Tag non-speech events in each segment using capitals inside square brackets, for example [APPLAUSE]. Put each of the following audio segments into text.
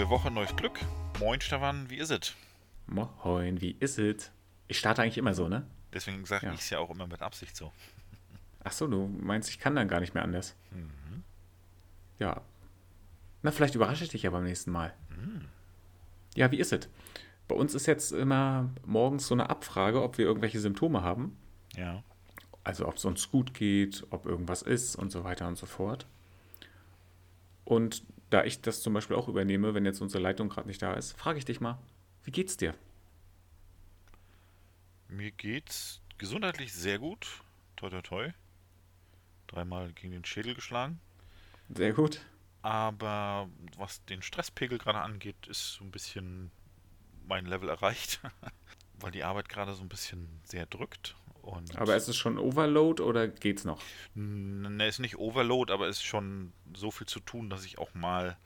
neue Woche, neues Glück. Moin Stefan, wie ist es? Moin, wie ist es? Ich starte eigentlich immer so, ne? Deswegen sage Ja. ich es ja auch immer mit Absicht so. Ach so, du meinst, ich kann dann gar nicht mehr anders. Mhm. Ja. Na, vielleicht überrasche ich dich ja beim nächsten Mal. Ja, wie ist es? Bei uns ist jetzt immer morgens so eine Abfrage, ob wir irgendwelche Symptome haben. Ja. Also ob es uns gut geht, ob irgendwas ist und so weiter und so fort. Und da ich das zum Beispiel auch übernehme, wenn jetzt unsere Leitung gerade nicht da ist, frage ich dich mal, wie geht's dir? Mir geht's gesundheitlich sehr gut. Toi, toi, toi. Dreimal gegen den Schädel geschlagen. Sehr gut. Aber was den Stresspegel gerade angeht, ist so ein bisschen mein Level erreicht. [LAUGHS] Weil die Arbeit gerade so ein bisschen sehr drückt. Und Aber ist es schon Overload oder geht's noch? Ne, ist nicht Overload, aber ist schon so viel zu tun, dass ich auch mal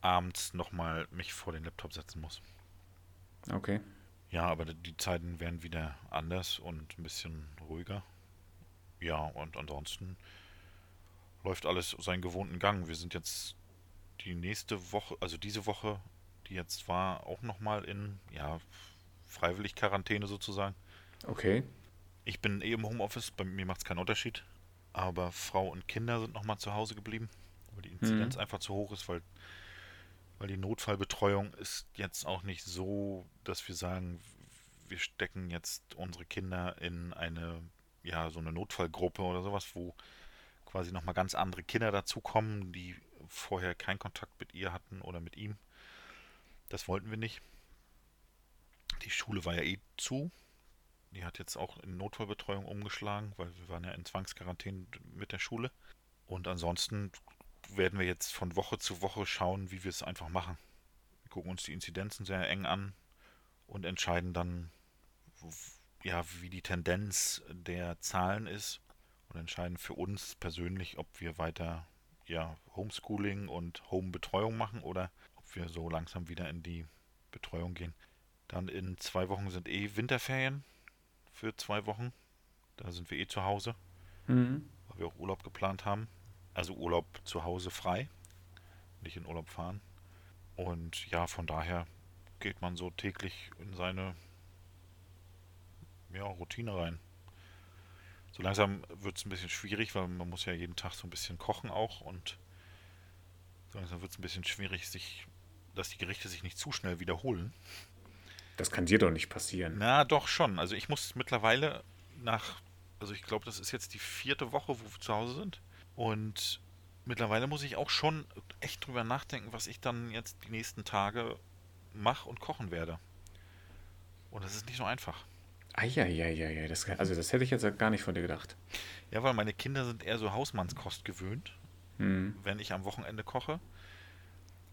abends nochmal mich vor den Laptop setzen muss. Okay. Ja, aber die Zeiten werden wieder anders und ein bisschen ruhiger. Ja, und ansonsten läuft alles seinen gewohnten Gang. Wir sind jetzt die nächste Woche, also diese Woche, die jetzt war, auch nochmal in, ja, freiwillig Quarantäne sozusagen. Okay. Ich bin eh im Homeoffice, bei mir macht es keinen Unterschied. Aber Frau und Kinder sind nochmal zu Hause geblieben, weil die Inzidenz einfach zu hoch ist, weil, weil die Notfallbetreuung ist jetzt auch nicht so, dass wir sagen, wir stecken jetzt unsere Kinder in eine, ja, so eine Notfallgruppe oder sowas, wo quasi nochmal ganz andere Kinder dazukommen, die vorher keinen Kontakt mit ihr hatten oder mit ihm. Das wollten wir nicht. Die Schule war ja eh zu, die hat jetzt auch in Notfallbetreuung umgeschlagen, weil wir waren ja in Zwangsquarantäne mit der Schule. Und ansonsten werden wir jetzt von Woche zu Woche schauen, wie wir es einfach machen. Wir gucken uns die Inzidenzen sehr eng an und entscheiden dann, ja, wie die Tendenz der Zahlen ist und entscheiden für uns persönlich, ob wir weiter ja, Homeschooling und Homebetreuung machen oder ob wir so langsam wieder in die Betreuung gehen. Dann in zwei Wochen sind eh Winterferien für zwei Wochen. Da sind wir eh zu Hause, Mhm. weil wir auch Urlaub geplant haben. Also Urlaub zu Hause frei, nicht in Urlaub fahren. Und ja, von daher geht man so täglich in seine ja, Routine rein. So langsam wird es ein bisschen schwierig, weil man muss ja jeden Tag so ein bisschen kochen auch und so langsam wird es ein bisschen schwierig, sich, dass die Gerichte sich nicht zu schnell wiederholen. Das kann dir doch nicht passieren. Na, doch schon. Also ich muss mittlerweile nach, also ich glaube, das ist jetzt die vierte Woche, wo wir zu Hause sind. Und mittlerweile muss ich auch schon echt drüber nachdenken, was ich dann jetzt die nächsten Tage mache und kochen werde. Und das ist nicht so einfach. Eieieiei, das, also das hätte ich jetzt gar nicht von dir gedacht. Ja, weil meine Kinder sind eher so Hausmannskost gewöhnt, Mhm. wenn ich am Wochenende koche.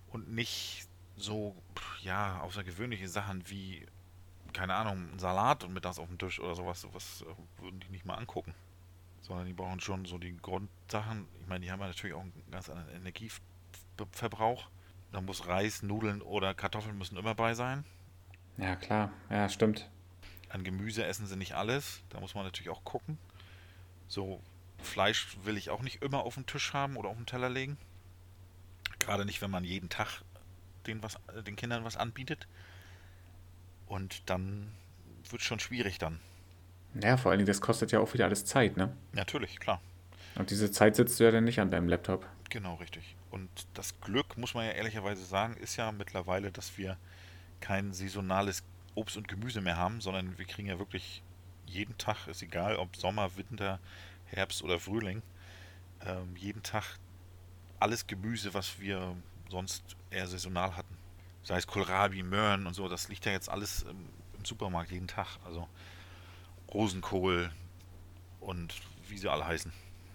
Und nicht so, ja, außergewöhnliche Sachen wie, keine Ahnung, ein Salat und mittags auf dem Tisch oder sowas, sowas äh, würden die nicht mal angucken. Sondern die brauchen schon so die Grundsachen. Ich meine, die haben ja natürlich auch einen ganz anderen Energieverbrauch. Da muss Reis, Nudeln oder Kartoffeln müssen immer bei sein. Ja, klar. Ja, stimmt. An Gemüse essen sie nicht alles. Da muss man natürlich auch gucken. So Fleisch will ich auch nicht immer auf dem Tisch haben oder auf dem Teller legen. Gerade nicht, wenn man jeden Tag den, was, den Kindern was anbietet. Und dann wird es schon schwierig dann. Ja, vor allen Dingen, das kostet ja auch wieder alles Zeit, ne? Natürlich, klar. Und diese Zeit sitzt du ja dann nicht an deinem Laptop. Genau, richtig. Und das Glück, muss man ja ehrlicherweise sagen, ist ja mittlerweile, dass wir kein saisonales Obst und Gemüse mehr haben, sondern wir kriegen ja wirklich jeden Tag, ist egal ob Sommer, Winter, Herbst oder Frühling, ähm, jeden Tag alles Gemüse, was wir sonst eher saisonal hatten. Sei es Kohlrabi, Möhren und so, das liegt ja jetzt alles im, im Supermarkt jeden Tag. Also Rosenkohl und wie sie alle heißen.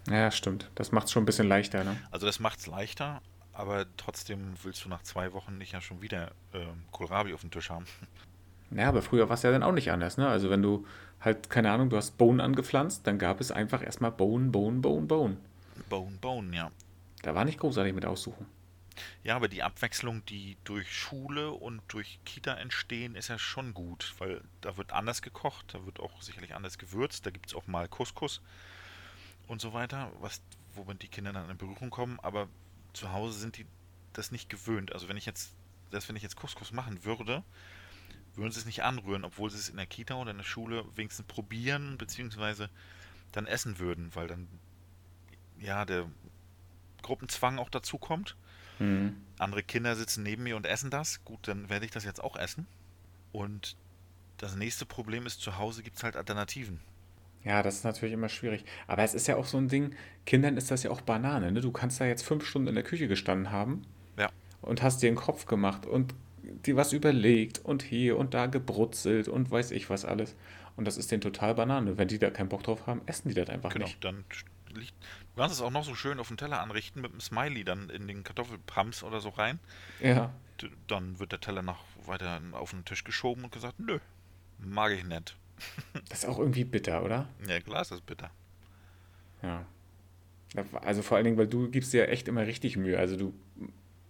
Ja, stimmt. Das macht es schon ein bisschen leichter, ne? Also das macht es leichter, aber trotzdem willst du nach zwei Wochen nicht ja schon wieder ähm, Kohlrabi auf dem Tisch haben. [LAUGHS] Ja, aber früher war es ja dann auch nicht anders, ne? Also wenn du halt, keine Ahnung, du hast Bohnen angepflanzt, dann gab es einfach erstmal Bohnen, Bohnen, Bohnen, Bohnen. Bone, Bone, ja. Da war nicht großartig mit aussuchen. Ja, aber die Abwechslung, die durch Schule und durch Kita entstehen, ist ja schon gut, weil da wird anders gekocht, da wird auch sicherlich anders gewürzt, da gibt es auch mal Couscous und so weiter, was, womit die Kinder dann in Berührung kommen, aber zu Hause sind die das nicht gewöhnt. Also wenn ich jetzt, selbst wenn ich jetzt Couscous machen würde, würden sie es nicht anrühren, obwohl sie es in der Kita oder in der Schule wenigstens probieren, beziehungsweise dann essen würden, weil dann ja der Gruppenzwang auch dazu kommt. Mhm. Andere Kinder sitzen neben mir und essen das. Gut, dann werde ich das jetzt auch essen. Und das nächste Problem ist, zu Hause gibt es halt Alternativen. Ja, das ist natürlich immer schwierig. Aber es ist ja auch so ein Ding, Kindern ist das ja auch Banane. Ne? Du kannst da jetzt fünf Stunden in der Küche gestanden haben ja. und hast dir einen Kopf gemacht und dir was überlegt und hier und da gebrutzelt und weiß ich was alles. Und das ist denen total Banane. Wenn die da keinen Bock drauf haben, essen die das einfach genau, nicht. Dann liegt, kannst es auch noch so schön auf dem Teller anrichten mit einem Smiley dann in den Kartoffelpams oder so rein. Ja. Dann wird der Teller noch weiter auf den Tisch geschoben und gesagt, nö, mag ich nicht. [LAUGHS] Das ist auch irgendwie bitter, oder? Ja, klar ist das bitter. Ja. Also vor allen Dingen, weil du gibst dir ja echt immer richtig Mühe. Also du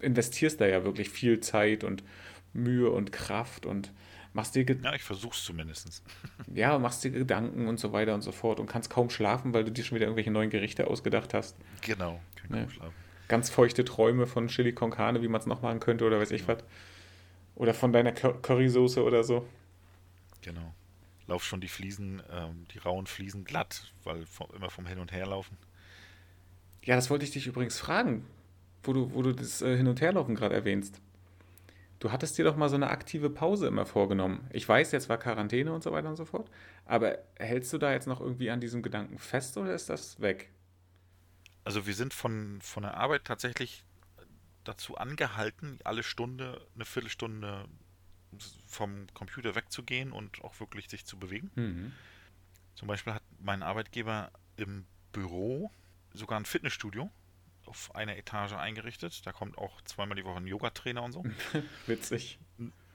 investierst da ja wirklich viel Zeit und Mühe und Kraft und machst dir ja ich versuch's zumindest [LAUGHS] ja machst dir Gedanken und so weiter und so fort und kannst kaum schlafen weil du dir schon wieder irgendwelche neuen Gerichte ausgedacht hast. Genau kann ne? schlafen. Ganz feuchte Träume von Chili con Carne wie man es noch machen könnte oder weiß ich ja. was. Oder von deiner Currysoße oder so. Genau. Lauf schon die Fliesen ähm, die rauen Fliesen glatt weil vom, immer vom Hin und Her laufen. Ja das wollte ich dich übrigens fragen wo du wo du das äh, Hin und Herlaufen gerade erwähnst Du hattest dir doch mal so eine aktive Pause immer vorgenommen. Ich weiß, jetzt war Quarantäne und so weiter und so fort. Aber hältst du da jetzt noch irgendwie an diesem Gedanken fest oder ist das weg? Also wir sind von, von der Arbeit tatsächlich dazu angehalten, alle Stunde, eine Viertelstunde vom Computer wegzugehen und auch wirklich sich zu bewegen. Mhm. Zum Beispiel hat mein Arbeitgeber im Büro sogar ein Fitnessstudio auf einer Etage eingerichtet. Da kommt auch zweimal die Woche ein Yoga-Trainer und so. [LAUGHS] Witzig.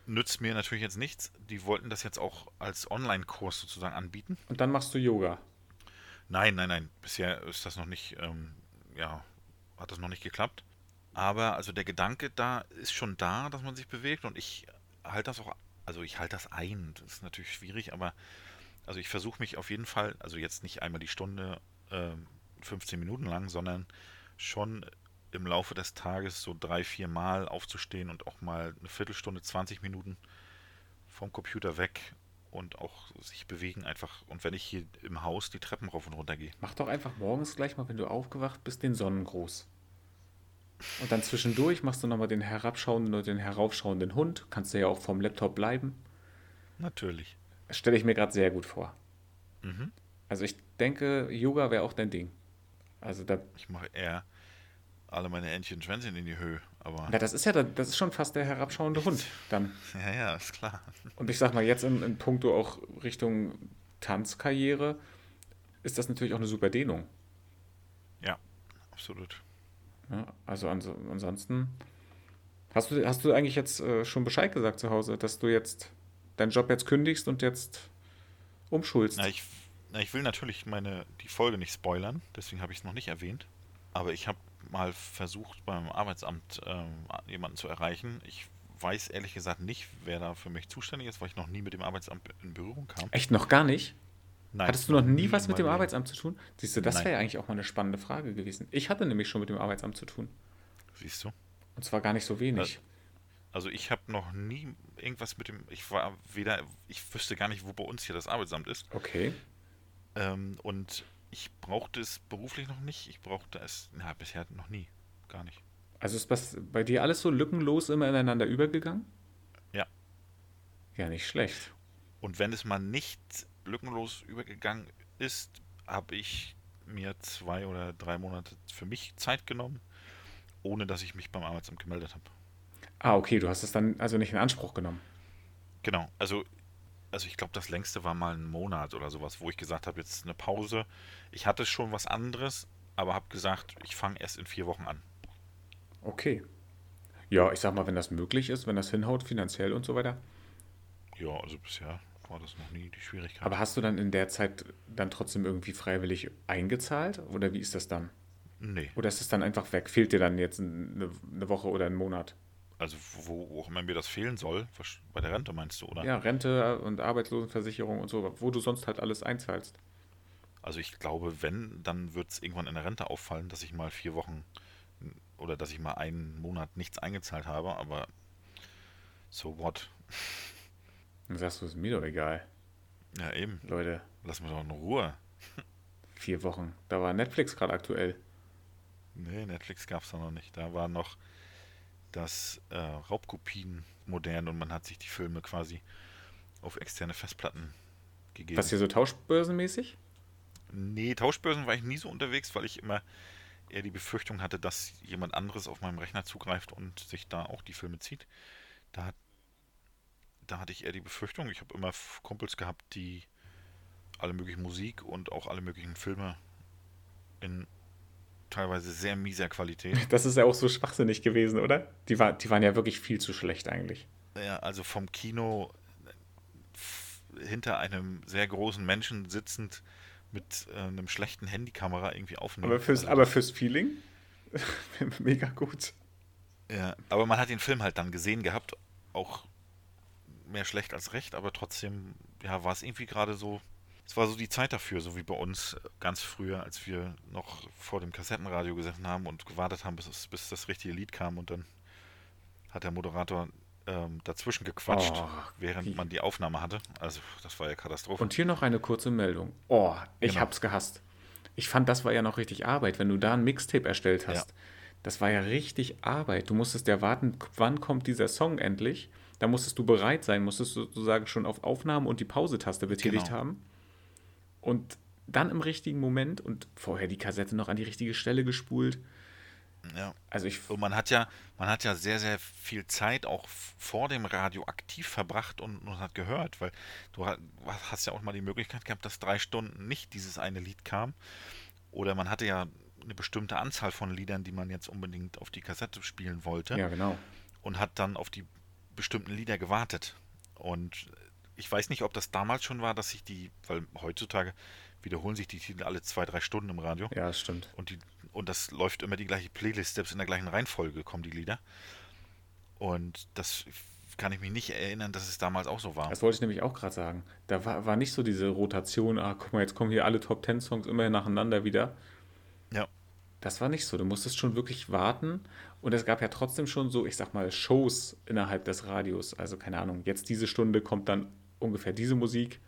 Nützt mir natürlich jetzt nichts. Die wollten das jetzt auch als Online-Kurs sozusagen anbieten. Und dann machst du Yoga? Nein, nein, nein. Bisher ist das noch nicht, ähm, ja, hat das noch nicht geklappt. Aber also der Gedanke da ist schon da, dass man sich bewegt und ich halte das auch, also ich halte das ein. Das ist natürlich schwierig, aber also ich versuche mich auf jeden Fall, also jetzt nicht einmal die Stunde, äh, 15 Minuten lang, sondern schon im Laufe des Tages so drei, vier Mal aufzustehen und auch mal eine Viertelstunde, 20 Minuten vom Computer weg und auch sich bewegen einfach. Und wenn ich hier im Haus die Treppen rauf und runter gehe. Mach doch einfach morgens gleich mal, wenn du aufgewacht bist, den Sonnengruß. Und dann zwischendurch machst du nochmal den herabschauenden oder den heraufschauenden Hund. Kannst du ja auch vom Laptop bleiben. Natürlich. Stelle ich mir gerade sehr gut vor. Mhm. Also ich denke, Yoga wäre auch dein Ding. Also da. Ich mache eher alle meine Entchen Schwänzchen in die Höhe, aber. Ja, das ist ja das ist schon fast der herabschauende Hund dann. [LAUGHS] Ja, ja, ist klar. Und ich sag mal, jetzt in, in puncto auch Richtung Tanzkarriere ist das natürlich auch eine super Dehnung. Ja, absolut. Ja, also ans ansonsten. Hast du, hast du eigentlich jetzt äh, schon Bescheid gesagt zu Hause, dass du jetzt deinen Job jetzt kündigst und jetzt umschulst? Na, ich na, ich will natürlich meine die Folge nicht spoilern, deswegen habe ich es noch nicht erwähnt. Aber ich habe mal versucht, beim Arbeitsamt ähm, jemanden zu erreichen. Ich weiß ehrlich gesagt nicht, wer da für mich zuständig ist, weil ich noch nie mit dem Arbeitsamt in Berührung kam. Echt noch gar nicht? Nein. Hattest du noch nie was mit dem. Arbeitsamt zu tun? Siehst du, das wäre ja eigentlich auch mal eine spannende Frage gewesen. Ich hatte nämlich schon mit dem Arbeitsamt zu tun. Siehst du? Und zwar gar nicht so wenig. Also ich habe noch nie irgendwas mit dem, ich war weder, ich wüsste gar nicht, wo bei uns hier das Arbeitsamt ist. Okay. Ähm, und ich brauchte es beruflich noch nicht. Ich brauchte es, na, bisher noch nie. Gar nicht. Also ist was bei dir alles so lückenlos immer ineinander übergegangen? Ja. Ja, nicht schlecht. Und wenn es mal nicht lückenlos übergegangen ist, habe ich mir zwei oder drei Monate für mich Zeit genommen, ohne dass ich mich beim Arbeitsamt gemeldet habe. Ah, okay, du hast es dann also nicht in Anspruch genommen. Genau, also also ich glaube, das längste war mal ein Monat oder sowas, wo ich gesagt habe, jetzt eine Pause. Ich hatte schon was anderes, aber habe gesagt, ich fange erst in vier Wochen an. Okay. Ja, ich sag mal, wenn das möglich ist, wenn das hinhaut, finanziell und so weiter. Ja, also bisher war das noch nie die Schwierigkeit. Aber hast du dann in der Zeit dann trotzdem irgendwie freiwillig eingezahlt? Oder wie ist das dann? Nee. Oder ist es dann einfach weg? Fehlt dir dann jetzt eine, eine Woche oder einen Monat? Also wo, wo auch immer mir das fehlen soll, bei der Rente meinst du, oder? Ja, Rente und Arbeitslosenversicherung und so, wo du sonst halt alles einzahlst. Also ich glaube, wenn, dann wird es irgendwann in der Rente auffallen, dass ich mal vier Wochen oder dass ich mal einen Monat nichts eingezahlt habe, aber so what? [LAUGHS] Dann sagst du, ist mir doch egal. Ja, eben. Leute. Lass mich doch in Ruhe. [LAUGHS] Vier Wochen. Da war Netflix gerade aktuell. Nee, Netflix gab es da noch nicht. Da war noch das äh, Raubkopien modern und man hat sich die Filme quasi auf externe Festplatten gegeben. Was hier so tauschbörsenmäßig? Nee, Tauschbörsen war ich nie so unterwegs, weil ich immer eher die Befürchtung hatte, dass jemand anderes auf meinem Rechner zugreift und sich da auch die Filme zieht. Da, da hatte ich eher die Befürchtung, ich habe immer Kumpels gehabt, die alle möglichen Musik und auch alle möglichen Filme in teilweise sehr mieser Qualität. [LAUGHS] Das ist ja auch so schwachsinnig gewesen, oder? Die, war, die waren ja wirklich viel zu schlecht eigentlich. Ja, also vom Kino hinter einem sehr großen Menschen sitzend mit äh, einem schlechten Handykamera irgendwie aufnehmen. Aber fürs, also aber fürs Feeling [LAUGHS] mega gut. Ja, aber man hat den Film halt dann gesehen gehabt, auch mehr schlecht als recht, aber trotzdem, ja, war es irgendwie gerade so, es war so die Zeit dafür, so wie bei uns ganz früher, als wir noch vor dem Kassettenradio gesessen haben und gewartet haben, bis, bis das richtige Lied kam und dann hat der Moderator ähm, dazwischen gequatscht, oh, während wie? man die Aufnahme hatte. Also das war ja Katastrophe. Und hier noch eine kurze Meldung. Oh, ich genau. hab's gehasst. Ich fand, das war ja noch richtig Arbeit, wenn du da ein Mixtape erstellt hast. Ja. Das war ja richtig Arbeit. Du musstest ja warten, wann kommt dieser Song endlich. Da musstest du bereit sein, musstest du sozusagen schon auf Aufnahme und die Pause-Taste betätigt genau. haben. Und dann im richtigen Moment und vorher die Kassette noch an die richtige Stelle gespult. Ja. Also ich. Und man hat ja, man hat ja sehr, sehr viel Zeit auch vor dem Radio aktiv verbracht und, und hat gehört, weil du hast ja auch mal die Möglichkeit gehabt, dass drei Stunden nicht dieses eine Lied kam. Oder man hatte ja eine bestimmte Anzahl von Liedern, die man jetzt unbedingt auf die Kassette spielen wollte. Ja, genau. Und hat dann auf die bestimmten Lieder gewartet. Und ich weiß nicht, ob das damals schon war, dass sich die, weil heutzutage wiederholen sich die Titel alle zwei, drei Stunden im Radio. Ja, das stimmt. Und, die, und das läuft immer die gleiche Playlist, selbst in der gleichen Reihenfolge kommen die Lieder. Und das kann ich mich nicht erinnern, dass es damals auch so war. Das wollte ich nämlich auch gerade sagen. Da war, war nicht so diese Rotation, ah, guck mal, jetzt kommen hier alle Top Ten Songs immer nacheinander wieder. Ja. Das war nicht so. Du musstest schon wirklich warten. Und es gab ja trotzdem schon so, ich sag mal, Shows innerhalb des Radios. Also keine Ahnung, jetzt diese Stunde kommt dann ungefähr diese Musik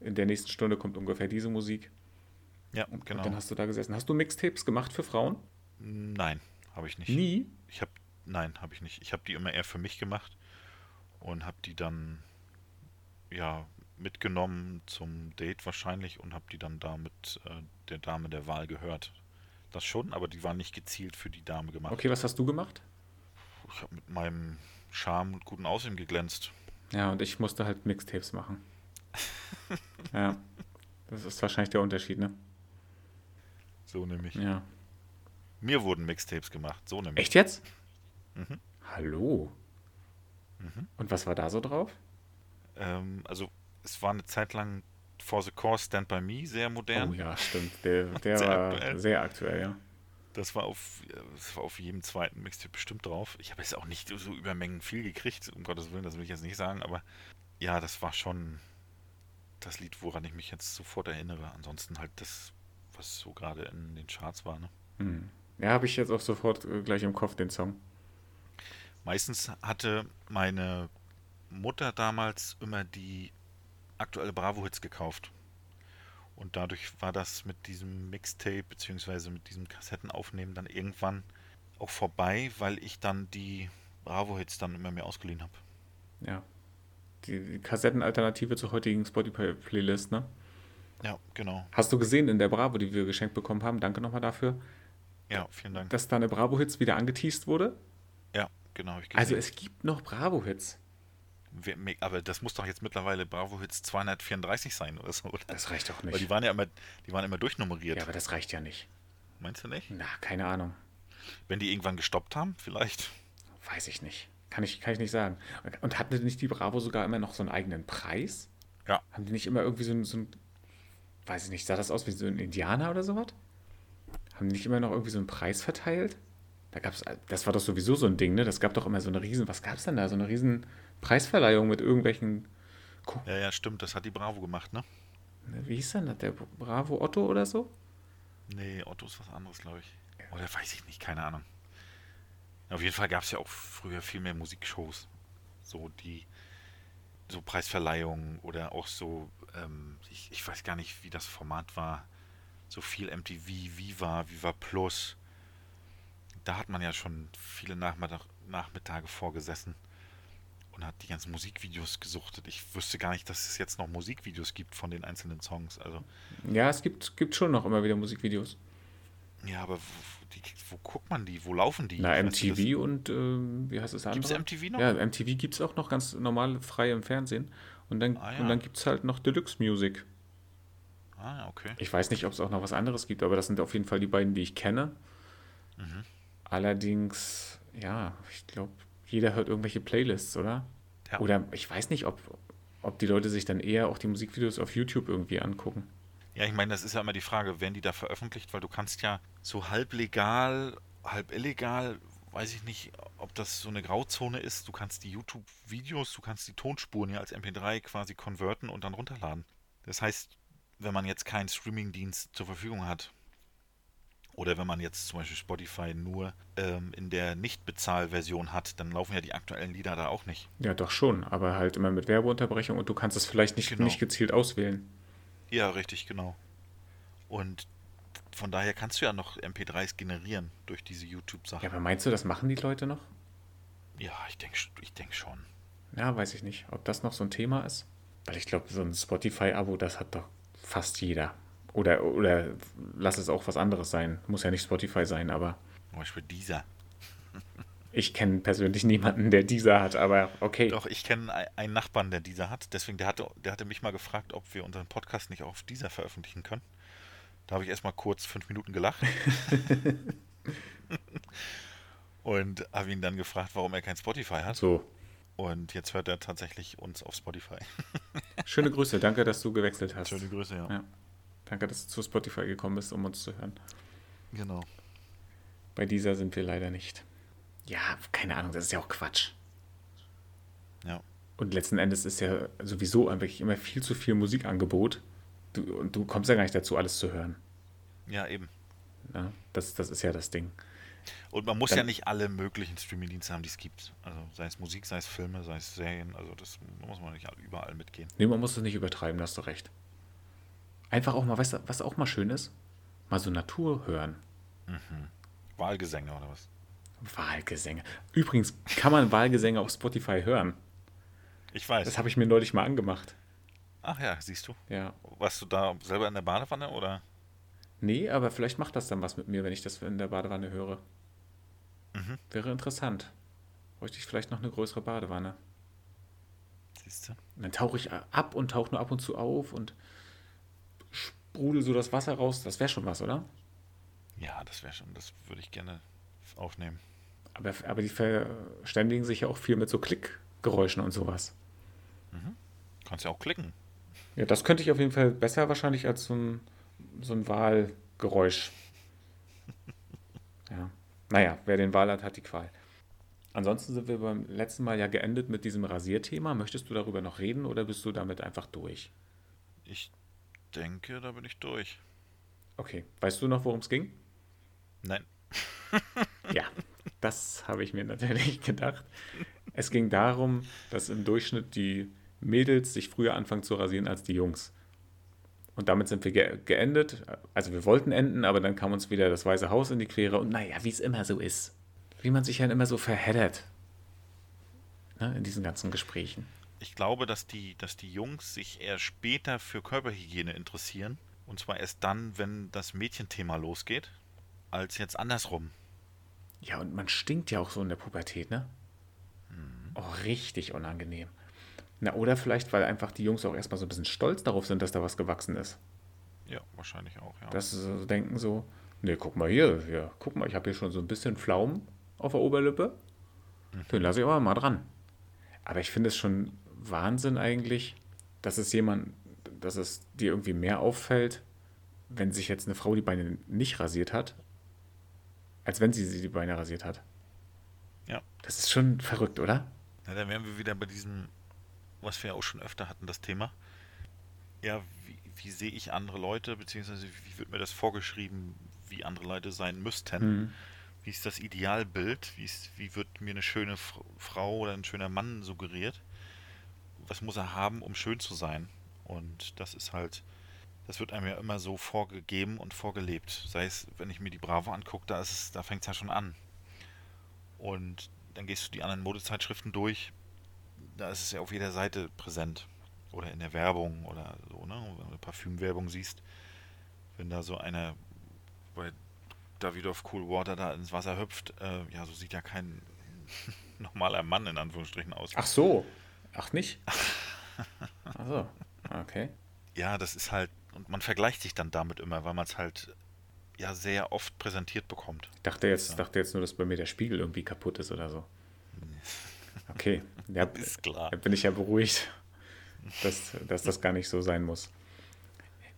in der nächsten Stunde kommt ungefähr diese Musik. Ja, und, genau. Und dann hast du da gesessen. Hast du Mixtapes gemacht für Frauen? Nein, habe ich nicht. Nie? Ich habe nein, habe ich nicht. Ich habe die immer eher für mich gemacht und habe die dann ja mitgenommen zum Date wahrscheinlich und habe die dann da mit äh, der Dame der Wahl gehört. Das schon, aber die waren nicht gezielt für die Dame gemacht. Okay, was hast du gemacht? Ich habe mit meinem Charme und guten Aussehen geglänzt. Ja, und ich musste halt Mixtapes machen. [LAUGHS] ja. Das ist wahrscheinlich der Unterschied, ne? So nämlich. Ja. Mir wurden Mixtapes gemacht, so nämlich. Echt jetzt? Mhm. Hallo. Mhm. Und was war da so drauf? Ähm, also, es war eine Zeit lang For the Core Stand By Me sehr modern. Oh ja, stimmt. Der, der [LAUGHS] sehr war aktuell. sehr aktuell, ja. Das war auf, das war auf jedem zweiten Mixtape bestimmt drauf. Ich habe jetzt auch nicht so übermengen viel gekriegt, um Gottes Willen, das will ich jetzt nicht sagen, aber ja, das war schon das Lied, woran ich mich jetzt sofort erinnere. Ansonsten halt das, was so gerade in den Charts war. Ne? Hm. Ja, habe ich jetzt auch sofort äh, gleich im Kopf den Song. Meistens hatte meine Mutter damals immer die aktuelle Bravo-Hits gekauft. Und dadurch war das mit diesem Mixtape bzw. mit diesem Kassettenaufnehmen dann irgendwann auch vorbei, weil ich dann die Bravo-Hits dann immer mehr ausgeliehen habe. Ja. Die Kassettenalternative zur heutigen Spotify-Playlist, ne? Ja, genau. Hast du gesehen in der Bravo, die wir geschenkt bekommen haben? Danke nochmal dafür. Ja, vielen Dank. Dass da eine Bravo-Hits wieder angeteased wurde? Ja, genau. also es gibt noch Bravo-Hits. Aber das muss doch jetzt mittlerweile Bravo Hits 234 sein oder so, oder? Das reicht doch nicht. Weil die waren ja immer, die waren immer durchnummeriert. Ja, aber das reicht ja nicht. Meinst du nicht? Na, keine Ahnung. Wenn die irgendwann gestoppt haben, vielleicht. Weiß ich nicht. Kann ich, kann ich nicht sagen. Und hatten nicht die Bravo sogar immer noch so einen eigenen Preis? Ja. Haben die nicht immer irgendwie so ein, so ein weiß ich nicht, sah das aus wie so ein Indianer oder sowas? Haben die nicht immer noch irgendwie so einen Preis verteilt? Da gab's, das war doch sowieso so ein Ding, ne? Das gab doch immer so eine riesen, was gab es denn da? So eine riesen Preisverleihung mit irgendwelchen. Ko ja, ja, stimmt, das hat die Bravo gemacht, ne? Ne, wie hieß denn das? Der Bravo Otto oder so? Nee, Otto ist was anderes, glaube ich. Oder weiß ich nicht, keine Ahnung. Auf jeden Fall gab es ja auch früher viel mehr Musikshows. So die, so Preisverleihungen oder auch so, ähm, ich, ich weiß gar nicht, wie das Format war. So viel MTV, Viva, Viva Plus. Da hat man ja schon viele Nachmittag, Nachmittage vorgesessen und hat die ganzen Musikvideos gesuchtet. Ich wüsste gar nicht, dass es jetzt noch Musikvideos gibt von den einzelnen Songs. Also Ja, es gibt, gibt schon noch immer wieder Musikvideos. ja, aber wo, die, wo guckt man die? Wo laufen die? Na, Weißt du? MTV und ähm, wie heißt es andere? MTV noch? Ja, MTV gibt es auch noch ganz normal frei im Fernsehen. Und dann, Ah, ja. und dann gibt es halt noch Deluxe Music. Ah, okay. Ich weiß nicht, ob es auch noch was anderes gibt, aber das sind auf jeden Fall die beiden, die ich kenne. Mhm. Allerdings, ja, ich glaube, jeder hört irgendwelche Playlists, oder? Ja. Oder ich weiß nicht, ob, ob die Leute sich dann eher auch die Musikvideos auf YouTube irgendwie angucken. Ja, ich meine, das ist ja immer die Frage, werden die da veröffentlicht? Weil du kannst ja so halb legal, halb illegal, weiß ich nicht, ob das so eine Grauzone ist. Du kannst die YouTube-Videos, du kannst die Tonspuren ja als MP3 quasi konverten und dann runterladen. Das heißt, wenn man jetzt keinen Streaming-Dienst zur Verfügung hat, oder wenn man jetzt zum Beispiel Spotify nur ähm, in der Nicht-Bezahl-Version hat, dann laufen ja die aktuellen Lieder da auch nicht. Ja, doch schon, aber halt immer mit Werbeunterbrechung und du kannst es vielleicht nicht, Genau. nicht gezielt auswählen. Ja, richtig, genau. Und von daher kannst du ja noch MP3s generieren durch diese YouTube-Sache. Ja, aber meinst du, das machen die Leute noch? Ja, ich denke ich denk schon. Ja, weiß ich nicht, ob das noch so ein Thema ist. Weil ich glaube, so ein Spotify-Abo, das hat doch fast jeder. Oder, oder lass es auch was anderes sein. Muss ja nicht Spotify sein, aber Zum Beispiel dieser. [LAUGHS] ich kenne persönlich niemanden, der dieser hat, aber okay. Doch, ich kenne ei- einen Nachbarn, der dieser hat. Deswegen, der hatte, der hatte mich mal gefragt, ob wir unseren Podcast nicht auf dieser veröffentlichen können. Da habe ich erstmal kurz fünf Minuten gelacht. [LAUGHS] Und habe ihn dann gefragt, warum er kein Spotify hat. So, Und jetzt hört er tatsächlich uns auf Spotify. [LAUGHS] schöne Grüße. Danke, dass du gewechselt hast. Schöne Grüße, ja. Ja. Danke, dass du zu Spotify gekommen bist, um uns zu hören. Genau. Bei dieser sind wir leider nicht. Ja, keine Ahnung, das ist ja auch Quatsch. Ja. Und letzten Endes ist ja sowieso wirklich immer viel zu viel Musikangebot. Du, und du kommst ja gar nicht dazu, alles zu hören. Ja, eben. Ne? Das, das ist ja das Ding. Und man muss Dann- ja nicht alle möglichen Streamingdienste haben, die es gibt. Also sei es Musik, sei es Filme, sei es Serien. Also das muss man nicht überall mitgehen. Nee, man muss es nicht übertreiben, da hast du recht. Einfach auch mal, weißt du, was auch mal schön ist? Mal so Natur hören. Wahlgesänge oder was? Wahlgesänge. Übrigens kann man Wahlgesänge auf Spotify hören. Ich weiß. Das habe ich mir neulich mal angemacht. Ach ja, siehst du. Ja. Warst du da selber in der Badewanne oder? Nee, aber vielleicht macht das dann was mit mir, wenn ich das in der Badewanne höre. Mhm. Wäre interessant. Bräuchte ich vielleicht noch eine größere Badewanne. Siehst du? Und dann tauche ich ab und tauche nur ab und zu auf und sprudel so das Wasser raus. Das wäre schon was, oder? Ja, das wäre schon, das würde ich gerne aufnehmen. Aber, aber die verständigen sich ja auch viel mit so Klickgeräuschen und sowas. Kannst ja auch klicken. Ja, das könnte ich auf jeden Fall besser wahrscheinlich als so ein, so ein Wahlgeräusch. [LAUGHS] Ja. Naja, wer den Wahl hat, hat die Qual. Ansonsten sind wir beim letzten Mal ja geendet mit diesem Rasierthema. Möchtest du darüber noch reden oder bist du damit einfach durch? Ich denke, da bin ich durch. Okay. Weißt du noch, worum es ging? Nein. [LAUGHS] Ja, das habe ich mir natürlich [LAUGHS] gedacht. Es ging darum, dass im Durchschnitt die Mädels sich früher anfangen zu rasieren als die Jungs. Und damit sind wir ge geendet. Also wir wollten enden, aber dann kam uns wieder das Weiße Haus in die Quere. Und naja, wie es immer so ist. Wie man sich ja immer so verheddert. Ne, in diesen ganzen Gesprächen. Ich glaube, dass die, dass die Jungs sich eher später für Körperhygiene interessieren. Und zwar erst dann, wenn das Mädchenthema losgeht, als jetzt andersrum. Ja, und man stinkt ja auch so in der Pubertät, ne? Oh, richtig unangenehm. Na, oder vielleicht, weil einfach die Jungs auch erstmal so ein bisschen stolz darauf sind, dass da was gewachsen ist. Ja, wahrscheinlich auch, ja. Dass sie so denken so, nee, guck mal hier, hier guck mal, ich habe hier schon so ein bisschen Pflaumen auf der Oberlippe. Den lasse ich aber mal dran. Aber ich finde es schon Wahnsinn eigentlich, dass es jemand, dass es dir irgendwie mehr auffällt, wenn sich jetzt eine Frau die Beine nicht rasiert hat, als wenn sie sie die Beine rasiert hat. Ja. Das ist schon verrückt, oder? Na, dann wären wir wieder bei diesem, was wir ja auch schon öfter hatten, das Thema. Ja, wie, wie sehe ich andere Leute, beziehungsweise wie wird mir das vorgeschrieben, wie andere Leute sein müssten. Mhm. Wie ist das Idealbild? Wie, ist, wie wird mir eine schöne Frau oder ein schöner Mann suggeriert? Was muss er haben, um schön zu sein? Und das ist halt, das wird einem ja immer so vorgegeben und vorgelebt. Sei es, wenn ich mir die Bravo angucke, da, da fängt es ja schon an. Und dann gehst du die anderen Modezeitschriften durch, da ist es ja auf jeder Seite präsent. Oder in der Werbung oder so, ne? Wenn du Parfümwerbung siehst, wenn da so einer bei Davidoff Cool Water da ins Wasser hüpft, äh, ja, so sieht ja kein [LAUGHS] normaler Mann in Anführungsstrichen aus. Ach so. Ach nicht? [LAUGHS] Ach so. Okay. Ja, das ist halt, und man vergleicht sich dann damit immer, weil man es halt ja sehr oft präsentiert bekommt. Ich dachte jetzt, ja. dachte jetzt nur, dass bei mir der Spiegel irgendwie kaputt ist oder so. [LAUGHS] Okay, ja, ist klar. Da bin ich ja beruhigt, dass, dass das gar nicht so sein muss.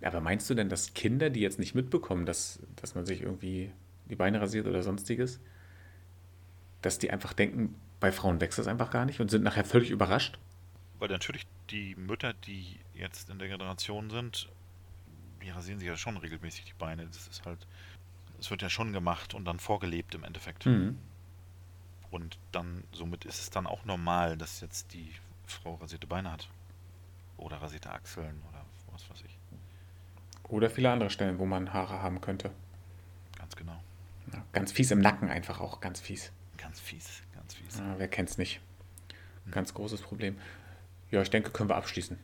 Aber meinst du denn, dass Kinder, die jetzt nicht mitbekommen, dass, dass man sich irgendwie die Beine rasiert oder sonstiges, dass die einfach denken, bei Frauen wächst das einfach gar nicht und sind nachher völlig überrascht? Weil natürlich die Mütter, die jetzt in der Generation sind, die rasieren sich ja schon regelmäßig die Beine. Das ist halt, es wird ja schon gemacht und dann vorgelebt im Endeffekt. Mhm. Und dann, somit ist es dann auch normal, dass jetzt die Frau rasierte Beine hat. Oder rasierte Achseln oder was weiß ich. Oder viele andere Stellen, wo man Haare haben könnte. Ganz genau. Ja, ganz fies im Nacken einfach auch, ganz fies. Ganz fies, ganz fies. Ja, wer kennt's nicht? Ganz hm. großes Problem. Ja, ich denke, können wir abschließen.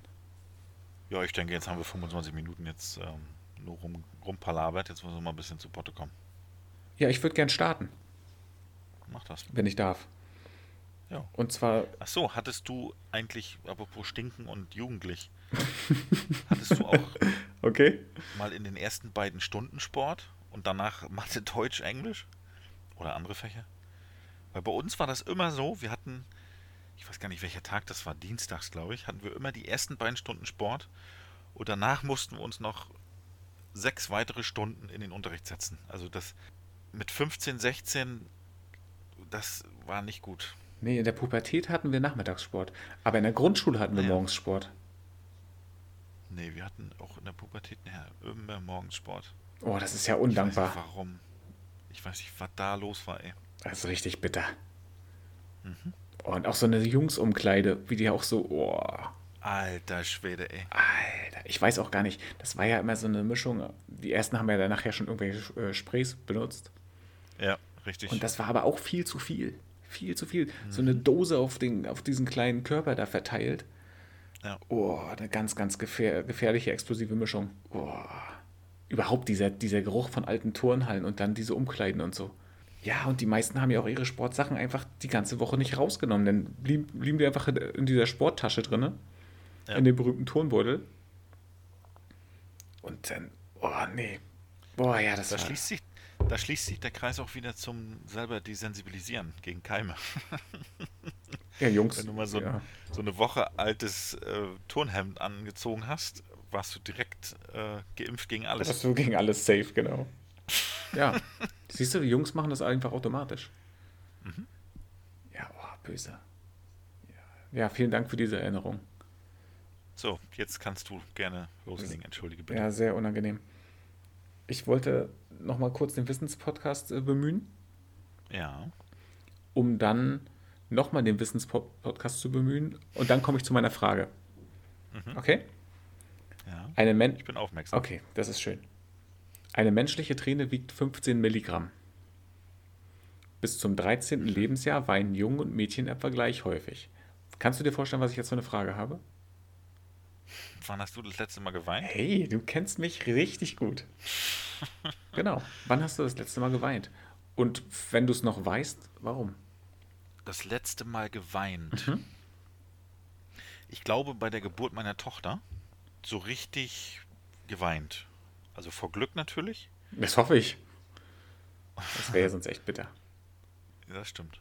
Ja, ich denke, jetzt haben wir 25 Minuten jetzt ähm, nur rum, rumpalabert. Jetzt müssen wir mal ein bisschen zu Potte kommen. Ja, ich würde gern starten. Mach das. Wenn ich darf. Ja. Und zwar. Ach so, hattest du eigentlich, apropos Stinken und Jugendlich, [LAUGHS] hattest du auch [LAUGHS] okay. mal in den ersten beiden Stunden Sport und danach Mathe, Deutsch, Englisch? Oder andere Fächer? Weil bei uns war das immer so, wir hatten, ich weiß gar nicht welcher Tag das war, dienstags glaube ich, hatten wir immer die ersten beiden Stunden Sport und danach mussten wir uns noch sechs weitere Stunden in den Unterricht setzen. Also das mit 15, 16, das war nicht gut. Nee, in der Pubertät hatten wir Nachmittagssport. Aber in der Grundschule hatten wir naja. morgens Sport. Nee, wir hatten auch in der Pubertät ja, immer morgens Sport. Oh, das ist ja undankbar. Ich weiß nicht, warum. Ich weiß nicht, was da los war, ey. Das ist richtig bitter. Mhm. Und auch so eine Jungsumkleide, wie die auch so, oh. Alter Schwede, ey. Alter, ich weiß auch gar nicht. Das war ja immer so eine Mischung. Die ersten haben ja danach ja schon irgendwelche äh, Sprays benutzt. Ja, richtig. Und das war aber auch viel zu viel. Viel zu viel. Mhm. So eine Dose auf, den, auf diesen kleinen Körper da verteilt. Ja. Oh, eine ganz, ganz gefähr gefährliche, explosive Mischung. Oh. Überhaupt dieser, dieser Geruch von alten Turnhallen und dann diese Umkleiden und so. Ja, und die meisten haben ja auch ihre Sportsachen einfach die ganze Woche nicht rausgenommen. Dann blieben, blieben die einfach in dieser Sporttasche drin. Ja. In dem berühmten Turnbeutel. Und dann, oh nee. Boah, ja, das da war... Schließt sich, da schließt sich der Kreis auch wieder zum selber desensibilisieren gegen Keime. Ja, Jungs. Wenn du mal so, ja. so eine Woche altes äh, Turnhemd angezogen hast, warst du direkt äh, geimpft gegen alles. Warst du gegen alles safe, genau. Ja. [LAUGHS] Siehst du, die Jungs machen das einfach automatisch. Mhm. Ja, oh, böse. Ja. vielen Dank für diese Erinnerung. So, jetzt kannst du gerne loslegen. Entschuldige bitte. Ja, sehr unangenehm. Ich wollte noch mal kurz den Wissenspodcast äh, bemühen. Ja. Um dann nochmal den Wissenspodcast zu bemühen. Und dann komme ich zu meiner Frage. Mhm. Okay? Ja. Eine Men ich bin aufmerksam. Okay, das ist schön. Eine menschliche Träne wiegt 15 Milligramm. Bis zum 13. Mhm. Lebensjahr weinen Jungen und Mädchen etwa gleich häufig. Kannst du dir vorstellen, was ich jetzt für eine Frage habe? Wann hast du das letzte Mal geweint? Hey, du kennst mich richtig gut. [LAUGHS] genau. Wann hast du das letzte Mal geweint? Und wenn du es noch weißt, warum? das letzte Mal geweint? Mhm. Ich glaube bei der Geburt meiner Tochter so richtig geweint. Also vor Glück natürlich. Das hoffe ich. Das wäre ja sonst echt bitter. Ja, das stimmt.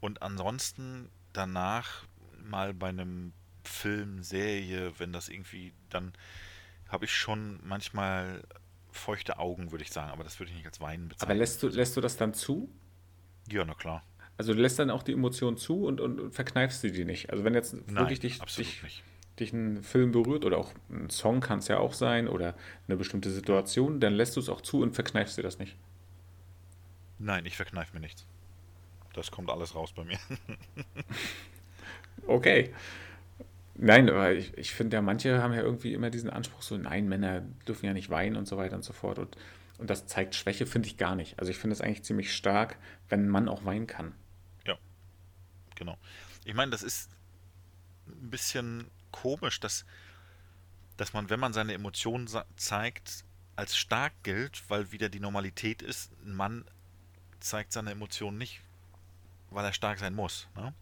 Und ansonsten danach mal bei einem Film, Serie, wenn das irgendwie, dann habe ich schon manchmal feuchte Augen, würde ich sagen, aber das würde ich nicht als Weinen bezeichnen. Aber lässt du, lässt du das dann zu? Ja, na klar. Also du lässt dann auch die Emotionen zu und, und, und verkneifst sie die nicht. Also wenn jetzt Nein, wirklich dich, absolut dich nicht. Dich ein Film berührt oder auch ein Song kann es ja auch sein oder eine bestimmte Situation, dann lässt du es auch zu und verkneifst dir das nicht. Nein, ich verkneife mir nichts. Das kommt alles raus bei mir. [LAUGHS] okay. Nein, aber ich, ich finde ja, manche haben ja irgendwie immer diesen Anspruch, so, nein, Männer dürfen ja nicht weinen und so weiter und so fort. Und, und das zeigt Schwäche, finde ich gar nicht. Also ich finde es eigentlich ziemlich stark, wenn ein Mann auch weinen kann. Ja, genau. Ich meine, das ist ein bisschen komisch, dass, dass man, wenn man seine Emotionen zeigt, als stark gilt, weil wieder die Normalität ist, ein Mann zeigt seine Emotionen nicht, weil er stark sein muss. Ne?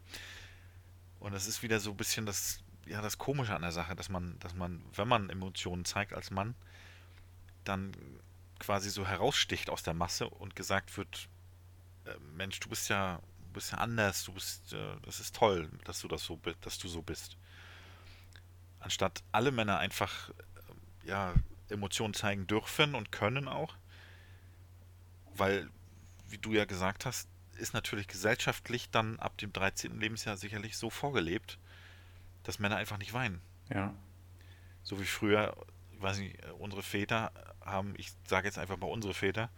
Und das ist wieder so ein bisschen das, ja, das Komische an der Sache, dass man, dass man, wenn man Emotionen zeigt als Mann, dann quasi so heraussticht aus der Masse und gesagt wird, äh, Mensch, du bist ja, bist ja anders, du bist, äh, das ist toll, dass du das so, dass du so bist anstatt alle Männer einfach äh, ja, Emotionen zeigen dürfen und können auch. Weil, wie du ja gesagt hast, ist natürlich gesellschaftlich dann ab dem 13. Lebensjahr sicherlich so vorgelebt, dass Männer einfach nicht weinen. Ja. So wie früher, ich weiß nicht, unsere Väter haben, ich sage jetzt einfach mal unsere Väter,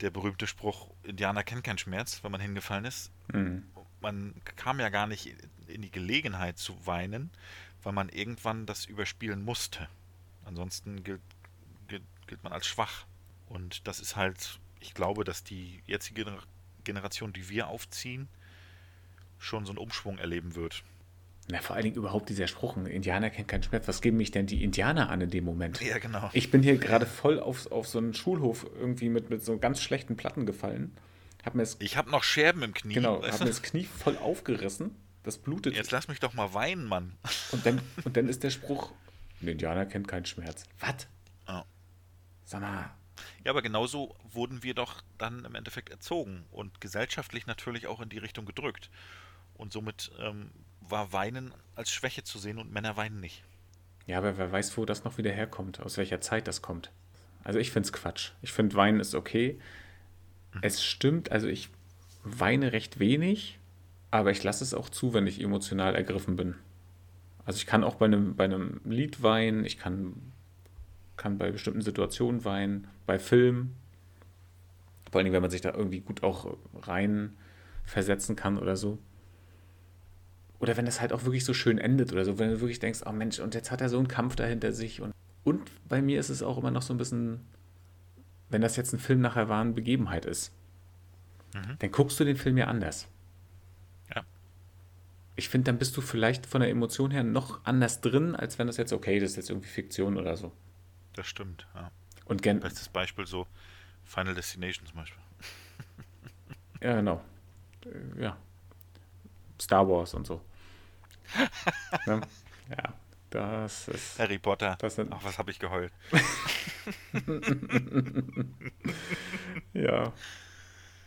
der berühmte Spruch, Indianer kennen keinen Schmerz, wenn man hingefallen ist. Mhm. Man kam ja gar nicht in die Gelegenheit zu weinen, weil man irgendwann das überspielen musste. Ansonsten gilt, gilt, gilt man als schwach. Und das ist halt, ich glaube, dass die jetzige Generation, die wir aufziehen, schon so einen Umschwung erleben wird. Na, vor allen Dingen überhaupt dieser Spruch, ein Indianer kennt keinen Schmerz. Was geben mich denn die Indianer an in dem Moment? Ja, genau. Ich bin hier gerade voll auf, auf so einen Schulhof irgendwie mit, mit so ganz schlechten Platten gefallen. Hab mir das, ich habe noch Scherben im Knie. Genau, [LAUGHS] habe mir das Knie voll aufgerissen das blutet. Jetzt lass mich doch mal weinen, Mann. [LAUGHS] Und dann, und dann ist der Spruch, ein Indianer kennt keinen Schmerz. Was? Oh. Sag mal. Ja, aber genauso wurden wir doch dann im Endeffekt erzogen und gesellschaftlich natürlich auch in die Richtung gedrückt. Und somit ähm, war Weinen als Schwäche zu sehen und Männer weinen nicht. Ja, aber wer weiß, wo das noch wieder herkommt, aus welcher Zeit das kommt. Also ich finde es Quatsch. Ich finde, Weinen ist okay. Mhm. Es stimmt, also ich weine recht wenig, aber ich lasse es auch zu, wenn ich emotional ergriffen bin. Also ich kann auch bei einem, bei einem Lied weinen, ich kann, kann bei bestimmten Situationen weinen, bei Filmen. Vor allem, wenn man sich da irgendwie gut auch rein versetzen kann oder so. Oder wenn das halt auch wirklich so schön endet oder so, wenn du wirklich denkst, oh Mensch, und jetzt hat er so einen Kampf dahinter sich. Und, und bei mir ist es auch immer noch so ein bisschen, wenn das jetzt ein Film nachher wahren Begebenheit ist, mhm. dann guckst du den Film ja anders ich finde, dann bist du vielleicht von der Emotion her noch anders drin, als wenn das jetzt, okay, das ist jetzt irgendwie Fiktion oder so. Das stimmt, ja. Und gen Bestes Beispiel so Final Destination zum Beispiel. [LAUGHS] ja, genau. Äh, ja. Star Wars und so. [LAUGHS] ne? Ja, das ist. Harry Potter. Das sind, Ach, was habe ich geheult. [LAUGHS] ja.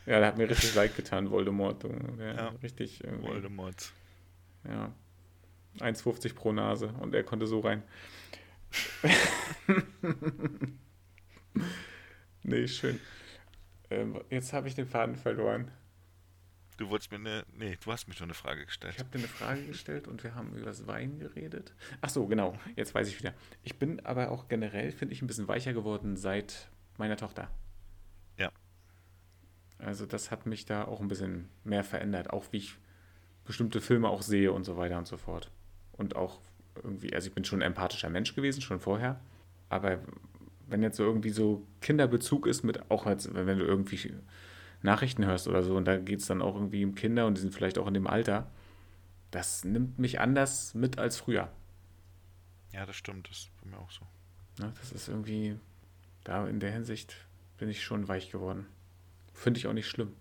Ja, der hat mir richtig leid getan, Voldemort. Ja, ja. Richtig. Irgendwie. Voldemort. Ja. 1,50 pro Nase und er konnte so rein. [LAUGHS] nee, schön. Ähm, jetzt habe ich den Faden verloren. Du wolltest mir eine. Nee, du hast mir schon eine Frage gestellt. Ich habe dir eine Frage gestellt und wir haben über das Wein geredet. Ach so, genau. Jetzt weiß ich wieder. Ich bin aber auch generell, finde ich, ein bisschen weicher geworden seit meiner Tochter. Ja. Also, das hat mich da auch ein bisschen mehr verändert. Auch wie ich bestimmte Filme auch sehe und so weiter und so fort. Und auch irgendwie, also ich bin schon ein empathischer Mensch gewesen, schon vorher. Aber wenn jetzt so irgendwie so Kinderbezug ist mit, auch als, wenn du irgendwie Nachrichten hörst oder so, und da geht es dann auch irgendwie um Kinder und die sind vielleicht auch in dem Alter, das nimmt mich anders mit als früher. Ja, das stimmt, das ist bei mir auch so. Ja, das ist irgendwie, da in der Hinsicht bin ich schon weich geworden. Finde ich auch nicht schlimm.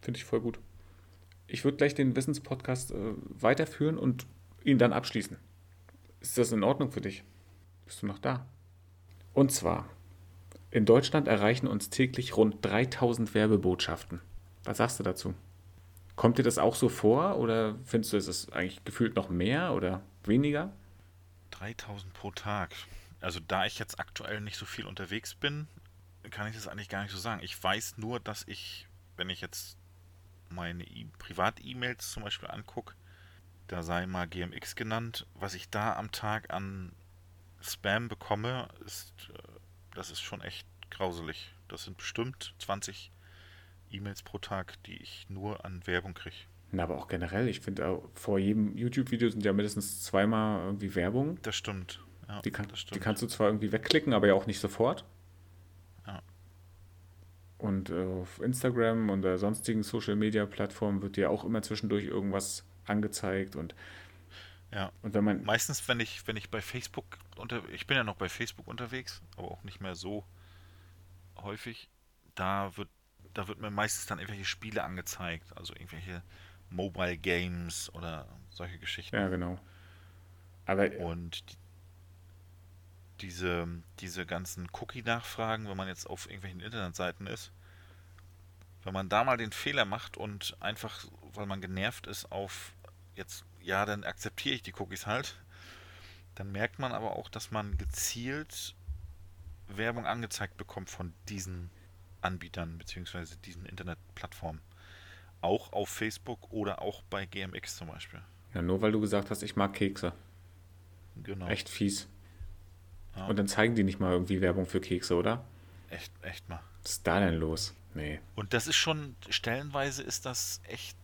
Finde ich voll gut ich würde gleich den Wissenspodcast äh, weiterführen und ihn dann abschließen. Ist das in Ordnung für dich? Bist du noch da? Und zwar, in Deutschland erreichen uns täglich rund 3000 Werbebotschaften. Was sagst du dazu? Kommt dir das auch so vor oder findest du, es ist eigentlich gefühlt noch mehr oder weniger? 3000 pro Tag. Also da ich jetzt aktuell nicht so viel unterwegs bin, kann ich das eigentlich gar nicht so sagen. Ich weiß nur, dass ich, wenn ich jetzt meine e Privat-E-Mails zum Beispiel angucke, da sei mal GMX genannt. Was ich da am Tag an Spam bekomme, ist, äh, das ist schon echt grauselig. Das sind bestimmt 20 E-Mails pro Tag, die ich nur an Werbung kriege. Na, aber auch generell, ich finde, vor jedem YouTube-Video sind ja mindestens zweimal irgendwie Werbung. Das stimmt. Ja, die, kann, das stimmt. die kannst du zwar irgendwie wegklicken, aber ja auch nicht sofort. Und äh, auf Instagram und der sonstigen Social-Media-Plattformen wird dir auch immer zwischendurch irgendwas angezeigt und ja. Und wenn man meistens, wenn ich wenn ich bei Facebook unter ich bin ja noch bei Facebook unterwegs, aber auch nicht mehr so häufig, da wird da wird mir meistens dann irgendwelche Spiele angezeigt, also irgendwelche Mobile Games oder solche Geschichten. Ja, genau. Aber und die, diese, diese ganzen Cookie-Nachfragen, wenn man jetzt auf irgendwelchen Internetseiten ist, wenn man da mal den Fehler macht und einfach, weil man genervt ist, auf jetzt, ja, dann akzeptiere ich die Cookies halt, dann merkt man aber auch, dass man gezielt Werbung angezeigt bekommt von diesen Anbietern bzw. diesen Internetplattformen. Auch auf Facebook oder auch bei GMX zum Beispiel. Ja, nur weil du gesagt hast, ich mag Kekse. Genau. Echt fies. Ja. Und dann zeigen die nicht mal irgendwie Werbung für Kekse, oder? Echt, echt mal. Was ist da denn los? Nee. Und das ist schon, stellenweise ist das echt,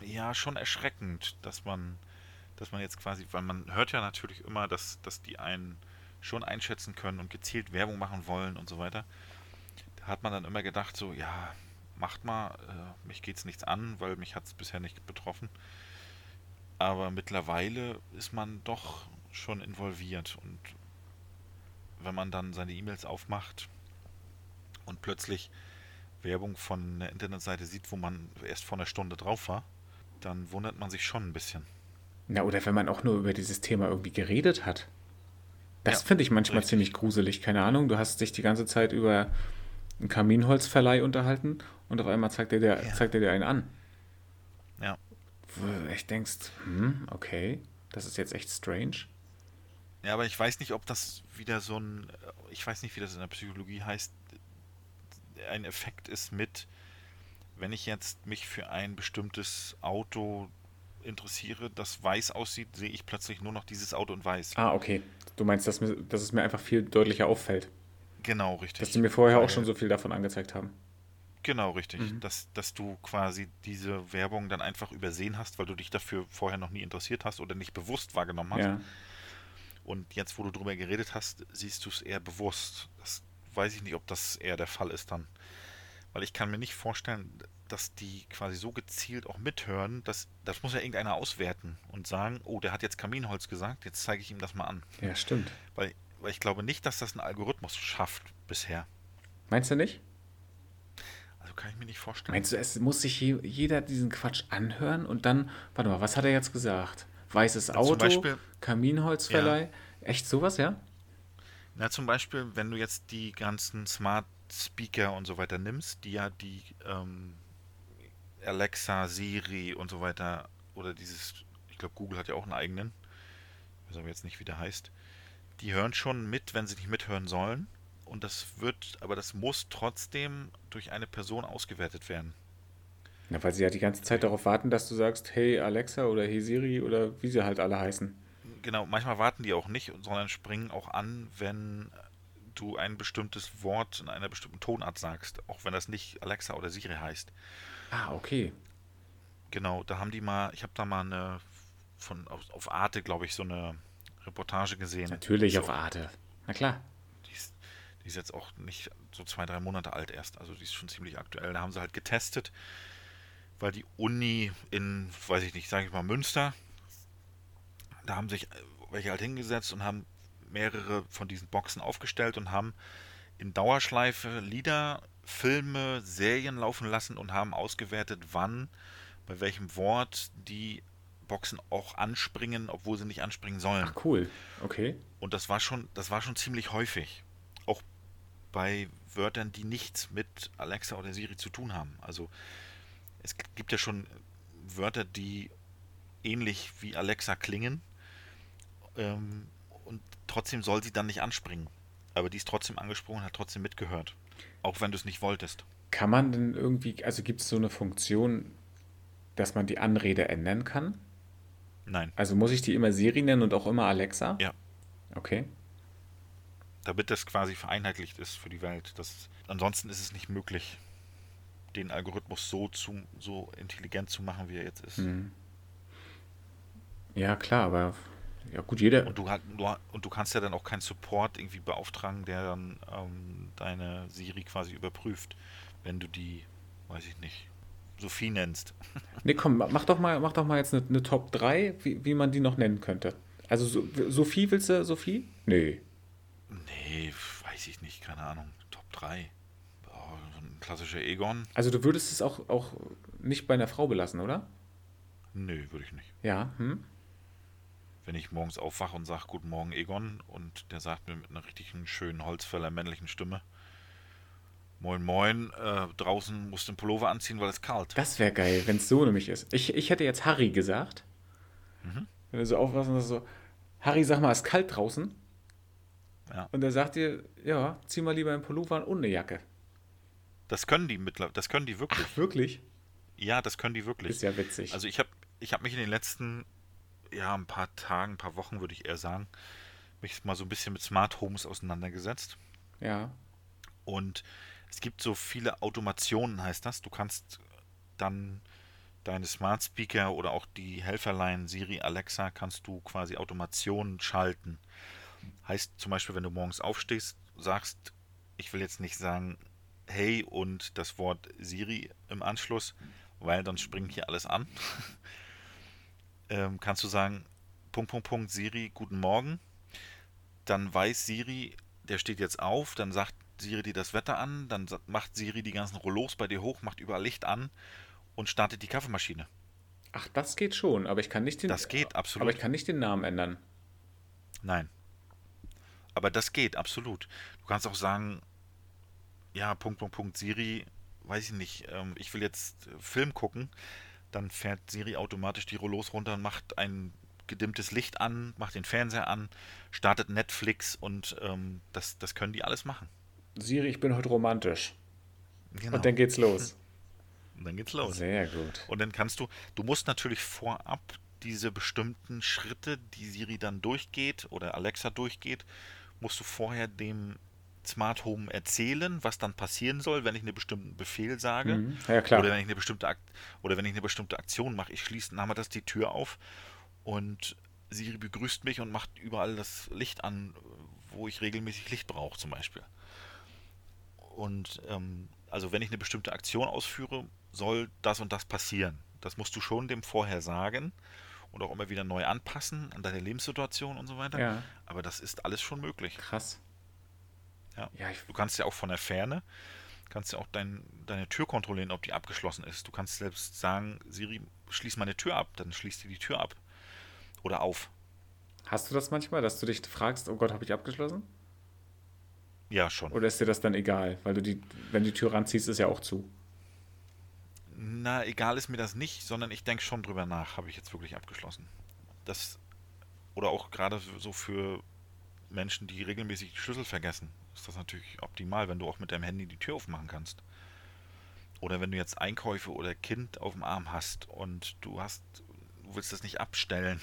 ja, schon erschreckend, dass man, dass man jetzt quasi, weil man hört ja natürlich immer, dass, dass die einen schon einschätzen können und gezielt Werbung machen wollen und so weiter. Da hat man dann immer gedacht, so, ja, macht mal, äh, mich geht's nichts an, weil mich hat es bisher nicht betroffen. Aber mittlerweile ist man doch schon involviert. Und wenn man dann seine E-Mails aufmacht und plötzlich Werbung von einer Internetseite sieht, wo man erst vor einer Stunde drauf war, dann wundert man sich schon ein bisschen. Na, oder wenn man auch nur über dieses Thema irgendwie geredet hat. Das ja, finde ich manchmal richtig. ziemlich gruselig. Keine Ahnung, du hast dich die ganze Zeit über einen Kaminholzverleih unterhalten und auf einmal zeigt er dir, ja. zeigt er dir einen an. Ja. Wo du echt denkst, hm, okay, das ist jetzt echt strange. Ja, aber ich weiß nicht, ob das wieder so ein, ich weiß nicht, wie das in der Psychologie heißt, ein Effekt ist mit, wenn ich jetzt mich für ein bestimmtes Auto interessiere, das weiß aussieht, sehe ich plötzlich nur noch dieses Auto in weiß. Ah, okay. Du meinst, dass, mir, dass es mir einfach viel deutlicher auffällt. Genau, richtig. Dass die mir vorher Weil, auch schon so viel davon angezeigt haben. Genau, richtig. Mhm. Dass, dass du quasi diese Werbung dann einfach übersehen hast, weil du dich dafür vorher noch nie interessiert hast oder nicht bewusst wahrgenommen hast. Ja. Und jetzt, wo du drüber geredet hast, siehst du es eher bewusst. Das weiß ich nicht, ob das eher der Fall ist dann. Weil ich kann mir nicht vorstellen, dass die quasi so gezielt auch mithören, dass das muss ja irgendeiner auswerten und sagen, oh, der hat jetzt Kaminholz gesagt, jetzt zeige ich ihm das mal an. Ja, stimmt. Weil, weil ich glaube nicht, dass das ein Algorithmus schafft bisher. Meinst du nicht? Also kann ich mir nicht vorstellen. Meinst du, es muss sich jeder diesen Quatsch anhören und dann, warte mal, was hat er jetzt gesagt? Weißes Auto, Beispiel, Kaminholzverleih. Ja. Echt sowas, ja? Na, zum Beispiel, wenn du jetzt die ganzen Smart Speaker und so weiter nimmst, die ja die ähm, Alexa, Siri und so weiter, oder dieses, ich glaube, Google hat ja auch einen eigenen, ich weiß aber jetzt nicht, wie der heißt, die hören schon mit, wenn sie nicht mithören sollen. Und das wird, aber das muss trotzdem durch eine Person ausgewertet werden. Na, weil sie ja die ganze Zeit darauf warten, dass du sagst, hey Alexa oder hey Siri oder wie sie halt alle heißen. Genau, manchmal warten die auch nicht, sondern springen auch an, wenn du ein bestimmtes Wort in einer bestimmten Tonart sagst, auch wenn das nicht Alexa oder Siri heißt. Ah, okay. Genau, da haben die mal, ich habe da mal eine von auf, auf Arte, glaube ich, so eine Reportage gesehen. Natürlich so, auf Arte. Na klar. Die ist, die ist jetzt auch nicht so zwei, drei Monate alt erst, also die ist schon ziemlich aktuell. Da haben sie halt getestet, weil die Uni in, weiß ich nicht, sage ich mal Münster, da haben sich welche halt hingesetzt und haben mehrere von diesen Boxen aufgestellt und haben in Dauerschleife Lieder, Filme, Serien laufen lassen und haben ausgewertet, wann, bei welchem Wort die Boxen auch anspringen, obwohl sie nicht anspringen sollen. Ach cool, okay. Und das war schon, das war schon ziemlich häufig. Auch bei Wörtern, die nichts mit Alexa oder Siri zu tun haben. Also es gibt ja schon Wörter, die ähnlich wie Alexa klingen. Ähm, und trotzdem soll sie dann nicht anspringen. Aber die ist trotzdem angesprungen, hat trotzdem mitgehört. Auch wenn du es nicht wolltest. Kann man denn irgendwie, also gibt es so eine Funktion, dass man die Anrede ändern kann? Nein. Also muss ich die immer Siri nennen und auch immer Alexa? Ja. Okay. Damit das quasi vereinheitlicht ist für die Welt. Das, ansonsten ist es nicht möglich, den Algorithmus so, zu, so intelligent zu machen, wie er jetzt ist. Hm. Ja, klar, aber ja gut, jeder. Und du, und du kannst ja dann auch keinen Support irgendwie beauftragen, der dann ähm, deine Siri quasi überprüft, wenn du die, weiß ich nicht, Sophie nennst. [LAUGHS] Nee, komm, mach doch mal, mach doch mal jetzt eine, eine Top 3, wie, wie man die noch nennen könnte. Also so, Sophie, willst du Sophie? Nee. Nee, weiß ich nicht, keine Ahnung. Top 3. Klassischer Egon. Also du würdest es auch, auch nicht bei einer Frau belassen, oder? Nö, würde ich nicht. Ja, hm? Wenn ich morgens aufwache und sage, guten Morgen Egon, und der sagt mir mit einer richtigen, schönen Holzfäller männlichen Stimme, Moin Moin, äh, draußen musst du einen Pullover anziehen, weil es kalt. Das wäre geil, wenn es so nämlich ist. Ich, ich hätte jetzt Harry gesagt. Mhm. Wenn du so aufwachst und so, Harry, sag mal, es ist kalt draußen. Ja. Und er sagt dir, ja, zieh mal lieber einen Pullover an und eine Jacke. Das können die mittlerweile, das können die wirklich. Ach, wirklich? Ja, das können die wirklich. Ist ja witzig. Also ich habe ich hab mich in den letzten, ja, ein paar Tagen, ein paar Wochen, würde ich eher sagen, mich mal so ein bisschen mit Smart Homes auseinandergesetzt. ja. Und es gibt so viele Automationen, heißt das. Du kannst dann deine Smart Speaker oder auch die Helferlein Siri, Alexa, kannst du quasi Automationen schalten. Heißt zum Beispiel, wenn du morgens aufstehst, sagst, ich will jetzt nicht sagen, hey und das Wort Siri im Anschluss, weil dann springt hier alles an. [LAUGHS] ähm, kannst du sagen, Punkt, Punkt, Punkt, Siri, guten Morgen. Dann weiß Siri, der steht jetzt auf, dann sagt Siri dir das Wetter an, dann macht Siri die ganzen Rollos bei dir hoch, macht überall Licht an und startet die Kaffeemaschine. Ach, das geht schon, aber ich kann nicht den, Das geht, absolut. aber ich kann nicht den Namen ändern. Nein. Aber das geht, absolut. Du kannst auch sagen, ja, Punkt, Punkt, Punkt, Siri, weiß ich nicht, ähm, ich will jetzt äh, Film gucken, dann fährt Siri automatisch die Rollos runter und macht ein gedimmtes Licht an, macht den Fernseher an, startet Netflix und ähm, das, das können die alles machen. Siri, ich bin heute romantisch. Genau. Und dann geht's los. [LAUGHS] Und dann geht's los. Sehr gut. Und dann kannst du, du musst natürlich vorab diese bestimmten Schritte, die Siri dann durchgeht oder Alexa durchgeht, musst du vorher dem Smart Home erzählen, was dann passieren soll, wenn ich einen bestimmten Befehl sage. Mhm. Ja, klar. Oder wenn ich eine bestimmte Akt oder wenn ich eine bestimmte Aktion mache. Ich schließe nachher die Tür auf und Siri begrüßt mich und macht überall das Licht an, wo ich regelmäßig Licht brauche, zum Beispiel. Und ähm, also wenn ich eine bestimmte Aktion ausführe, soll das und das passieren. Das musst du schon dem vorher sagen und auch immer wieder neu anpassen an deine Lebenssituation und so weiter. Ja. Aber das ist alles schon möglich. Krass. Ja. Ja, Du kannst ja auch von der Ferne, kannst ja auch dein, deine Tür kontrollieren, ob die abgeschlossen ist. Du kannst selbst sagen, Siri, schließ meine Tür ab, dann schließt die die Tür ab. Oder auf. hast du das manchmal, dass du dich fragst, oh Gott, habe ich abgeschlossen? Ja, schon. Oder ist dir das dann egal? Weil du die, wenn die Tür ranziehst, ist ja auch zu. Na, egal ist mir das nicht, sondern ich denke schon drüber nach, habe ich jetzt wirklich abgeschlossen. Das, oder auch gerade so für Menschen, die regelmäßig die Schlüssel vergessen, ist das natürlich optimal, wenn du auch mit deinem Handy die Tür aufmachen kannst. Oder wenn du jetzt Einkäufe oder Kind auf dem Arm hast und du hast, du willst das nicht abstellen,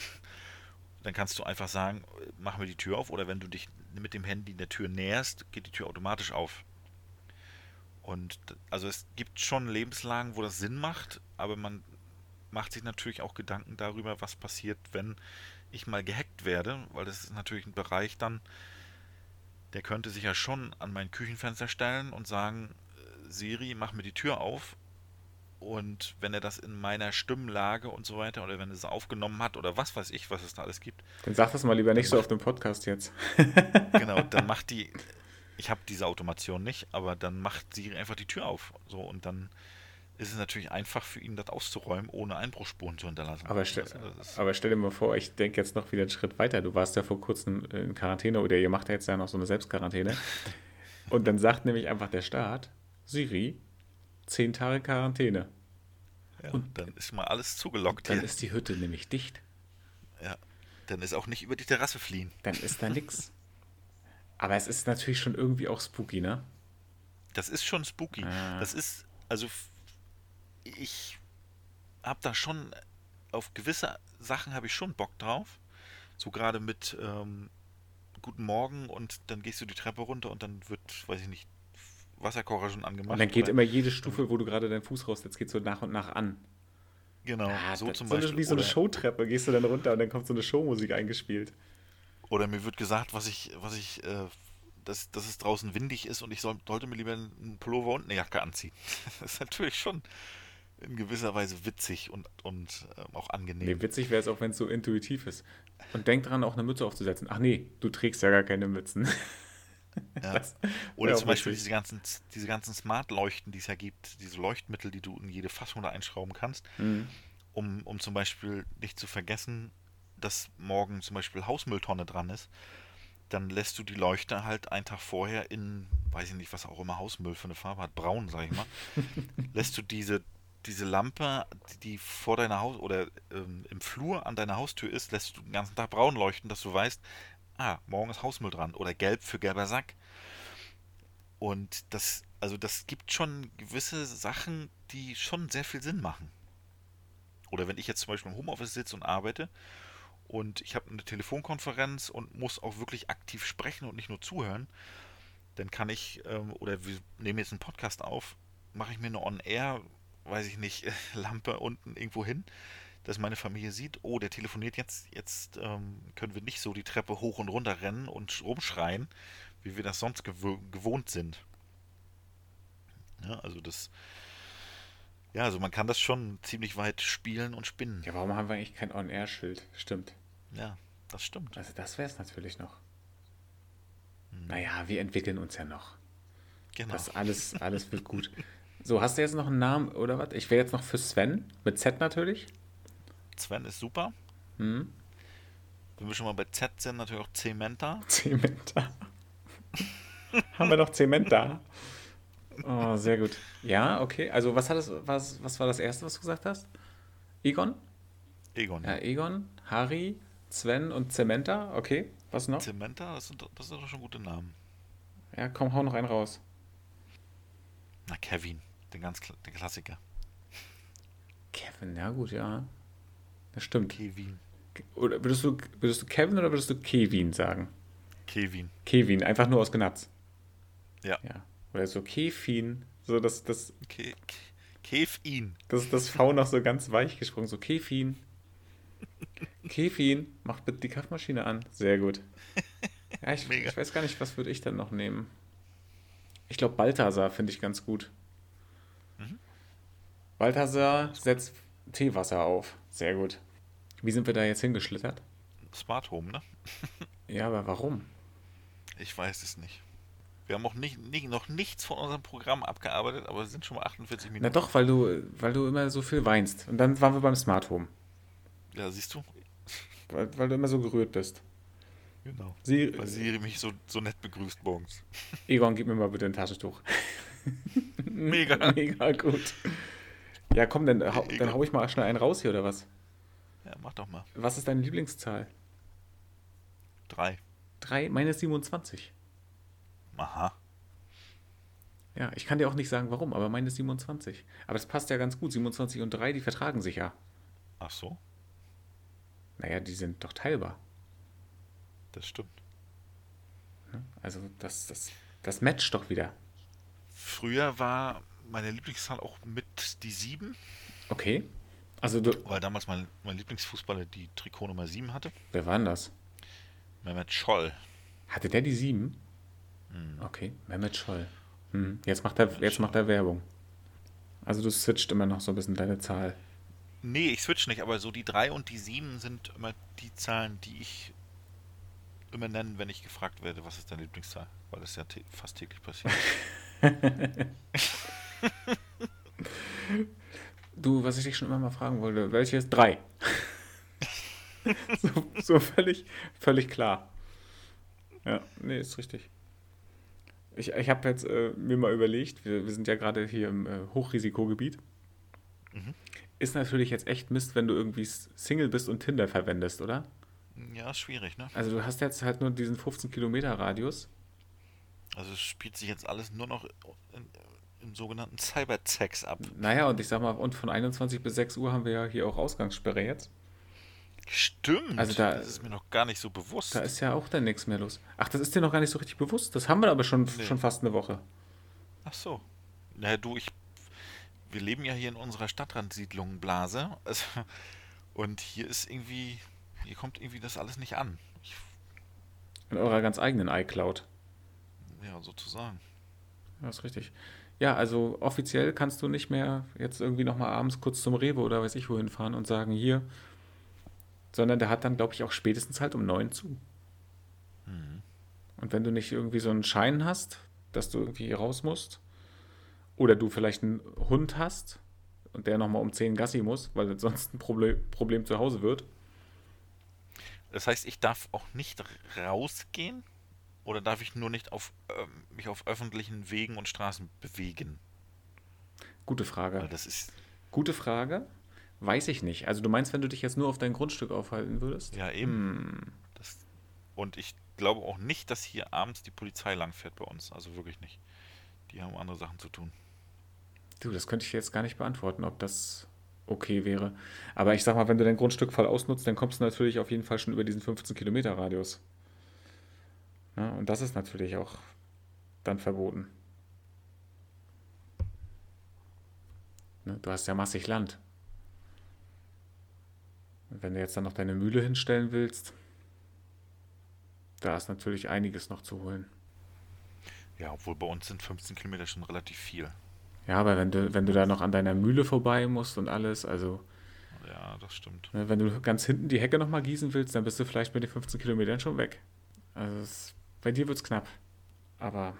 [LAUGHS] dann kannst du einfach sagen, mach mir die Tür auf. Oder wenn du dich mit dem Handy der Tür näherst, geht die Tür automatisch auf. Und also es gibt schon Lebenslagen, wo das Sinn macht, aber man macht sich natürlich auch Gedanken darüber, was passiert, wenn ich mal gehackt werde, weil das ist natürlich ein Bereich dann, der könnte sich ja schon an mein Küchenfenster stellen und sagen, äh, Siri, mach mir die Tür auf. Und wenn er das in meiner Stimmlage und so weiter oder wenn er es aufgenommen hat oder was weiß ich, was es da alles gibt, Dann sag das mal lieber nicht so auf dem Podcast jetzt. [LAUGHS] genau, dann [LAUGHS] macht die, ich habe diese Automation nicht, aber dann macht Siri einfach die Tür auf. So und dann ist es natürlich einfach für ihn, das auszuräumen, ohne Einbruchsspuren zu hinterlassen. Aber, ist- aber stell dir mal vor, ich denke jetzt noch wieder einen Schritt weiter. Du warst ja vor kurzem in Quarantäne oder ihr macht ja jetzt ja noch so eine Selbstquarantäne. [LAUGHS] Und dann sagt nämlich einfach der Staat, Siri, zehn Tage Quarantäne. ja, dann ist mal alles zugelockt Dann hier. ist die Hütte nämlich dicht. Ja, dann ist auch nicht über die Terrasse fliehen. Dann ist da nix. Aber es ist natürlich schon irgendwie auch spooky, ne? Das ist schon spooky. Ah. Das ist, also ich habe da schon auf gewisse Sachen habe ich schon Bock drauf. So gerade mit ähm, Guten Morgen und dann gehst du die Treppe runter und dann wird, weiß ich nicht, Wasserkocher schon angemacht. Und dann geht immer jede Stufe, wo du gerade deinen Fuß raussetzt, geht so nach und nach an. Genau, ah, so zum so Beispiel. Eine, wie so eine Showtreppe, gehst du dann runter und dann kommt so eine Showmusik eingespielt. Oder mir wird gesagt, was ich, was ich, äh, dass, dass es draußen windig ist und ich soll, sollte mir lieber einen Pullover und eine Jacke anziehen. [LAUGHS] Das ist natürlich schon in gewisser Weise witzig und, und ähm, auch angenehm. Nee, witzig wäre es auch, wenn es so intuitiv ist. Und denk dran, auch eine Mütze aufzusetzen. Ach nee, du trägst ja gar keine Mützen. [LAUGHS] Ja. Oder zum Beispiel diese ganzen, diese ganzen Smart-Leuchten, die es ja gibt, diese Leuchtmittel, die du in jede Fassung da einschrauben kannst, mhm. um, um zum Beispiel nicht zu vergessen, dass morgen zum Beispiel Hausmülltonne dran ist, dann lässt du die Leuchte halt einen Tag vorher in, weiß ich nicht, was auch immer Hausmüll für eine Farbe hat, braun, sag ich mal, [LAUGHS] lässt du diese diese Lampe, die vor deiner Haus oder ähm, im Flur an deiner Haustür ist, lässt du den ganzen Tag braun leuchten, dass du weißt, ah, morgen ist Hausmüll dran oder gelb für gelber Sack. Und das, also das gibt schon gewisse Sachen, die schon sehr viel Sinn machen. Oder wenn ich jetzt zum Beispiel im Homeoffice sitze und arbeite und ich habe eine Telefonkonferenz und muss auch wirklich aktiv sprechen und nicht nur zuhören, dann kann ich, ähm, oder wir nehmen jetzt einen Podcast auf, mache ich mir eine On-Air weiß ich nicht, [LAUGHS] Lampe unten irgendwo hin, dass meine Familie sieht, oh, der telefoniert jetzt, jetzt ähm, können wir nicht so die Treppe hoch und runter rennen und rumschreien, wie wir das sonst gew gewohnt sind. Ja, also das, ja, also man kann das schon ziemlich weit spielen und spinnen. Ja, warum haben wir eigentlich kein On-Air-Schild? Stimmt. Ja, das stimmt. Also das wäre es natürlich noch. Hm. Naja, wir entwickeln uns ja noch. Genau. Das alles, alles wird gut. [LAUGHS] So, hast du jetzt noch einen Namen oder was? Ich wäre jetzt noch für Sven, mit Z natürlich. Sven ist super. Hm. Wenn wir schon mal bei Z sind, natürlich auch Zementa. Zementa. [LAUGHS] Haben wir noch Zementa? Oh, sehr gut. Ja, okay. Also, was, hat das, was, was war das Erste, was du gesagt hast? Egon? Egon. Ja, Egon, Harry, Sven und Zementa. Okay, was noch? Zementa, das sind, das sind doch schon gute Namen. Ja, komm, hau noch einen raus. Na, Kevin. Den ganz den Klassiker. Kevin, ja gut, ja. Das stimmt. Kevin. Oder würdest du, würdest du Kevin oder würdest du Kevin sagen? Kevin. Kevin, einfach nur aus Gnatz. Ja. ja. Oder so Kevin. So das, das. Ke Kevin. Das ist das V noch so ganz weich gesprungen. So Kevin. Kevin, mach bitte die Kaffeemaschine an. Sehr gut. Ja, ich, [LAUGHS] ich weiß gar nicht, was würde ich dann noch nehmen. Ich glaube, Balthasar finde ich ganz gut. Balthasar setzt Teewasser auf. Sehr gut. Wie sind wir da jetzt hingeschlittert? Smart Home, ne? [LAUGHS] ja, aber warum? Ich weiß es nicht. Wir haben auch nicht, nicht, noch nichts von unserem Programm abgearbeitet, aber es sind schon mal 48 Minuten. Na doch, weil du, weil du immer so viel weinst. Und dann waren wir beim Smart Home. Ja, siehst du? Weil, weil du immer so gerührt bist. Genau. Sie, weil Siri mich so, so nett begrüßt morgens. Egon, gib mir mal bitte ein Taschentuch. [LAUGHS] Mega. [LAUGHS] Mega gut. Ja, komm, dann, hau, dann hau ich mal schnell einen raus hier, oder was? Ja, mach doch mal. Was ist deine Lieblingszahl? Drei. Drei? Meine ist 27. Aha. Ja, ich kann dir auch nicht sagen, warum, aber meine ist 27. Aber das passt ja ganz gut. 27 und 3, die vertragen sich ja. Ach so? Naja, die sind doch teilbar. Das stimmt. Also, das, das, das matcht doch wieder. Früher war meine Lieblingszahl auch mit die 7. Okay. Also du Weil damals mein, mein Lieblingsfußballer die Trikot Nummer 7 hatte. Wer war denn das? Mehmet Scholl. Hatte der die 7? Hm. Okay, Mehmet Scholl. Hm. Jetzt, macht er, jetzt macht er Werbung. Also du switcht immer noch so ein bisschen deine Zahl. Nee, ich switch nicht, aber so die 3 und die 7 sind immer die Zahlen, die ich immer nenne, wenn ich gefragt werde, was ist deine Lieblingszahl? Weil das ja fast täglich passiert. [LAUGHS] [LAUGHS] du, was ich dich schon immer mal fragen wollte, welche ist drei? [LAUGHS] so, so völlig, völlig klar. Ja, nee, ist richtig. Ich, ich habe jetzt äh, mir mal überlegt, wir, wir sind ja gerade hier im äh, Hochrisikogebiet. Mhm. Ist natürlich jetzt echt Mist, wenn du irgendwie Single bist und Tinder verwendest, oder? Ja, ist schwierig, ne? Also du hast jetzt halt nur diesen 15 Kilometer Radius also es spielt sich jetzt alles nur noch im sogenannten Cybersex ab. Naja, und ich sag mal, und von 21 bis 6 Uhr haben wir ja hier auch Ausgangssperre jetzt. Stimmt. Also da, das ist mir noch gar nicht so bewusst. Da ist ja auch dann nichts mehr los. Ach, das ist dir noch gar nicht so richtig bewusst. Das haben wir aber schon, nee. schon fast eine Woche. Ach so. Naja, du, ich. Wir leben ja hier in unserer Stadtrandsiedlung Blase. Also, und hier ist irgendwie. Hier kommt irgendwie das alles nicht an. Ich, in eurer ganz eigenen iCloud. Ja, sozusagen. Ja, ist richtig. Ja, also offiziell kannst du nicht mehr jetzt irgendwie nochmal abends kurz zum Rewe oder weiß ich wohin fahren und sagen, hier, sondern der hat dann, glaube ich, auch spätestens halt um neun zu. Mhm. Und wenn du nicht irgendwie so einen Schein hast, dass du irgendwie raus musst, oder du vielleicht einen Hund hast und der nochmal um zehn Gassi muss, weil sonst ein Problem, Problem zu Hause wird. Das heißt, ich darf auch nicht rausgehen? Oder darf ich nur nicht auf, äh, mich auf öffentlichen Wegen und Straßen bewegen? Gute Frage. Weil das ist. Gute Frage. Weiß ich nicht. Also du meinst, wenn du dich jetzt nur auf dein Grundstück aufhalten würdest? Ja, eben. Hm. Das, und ich glaube auch nicht, dass hier abends die Polizei langfährt bei uns. Also wirklich nicht. Die haben andere Sachen zu tun. Du, das könnte ich jetzt gar nicht beantworten, ob das okay wäre. Aber ich sag mal, wenn du dein Grundstück voll ausnutzt, dann kommst du natürlich auf jeden Fall schon über diesen 15 Kilometer Radius. Ja, und das ist natürlich auch dann verboten. Ne, du hast ja massig Land. Wenn du jetzt dann noch deine Mühle hinstellen willst, da ist natürlich einiges noch zu holen. Ja, obwohl bei uns sind 15 Kilometer schon relativ viel. Ja, aber wenn du, wenn du da noch an deiner Mühle vorbei musst und alles, also. Ja, das stimmt. Ne, wenn du ganz hinten die Hecke nochmal gießen willst, dann bist du vielleicht mit den 15 Kilometern schon weg. Also es, bei dir wird es knapp. Aber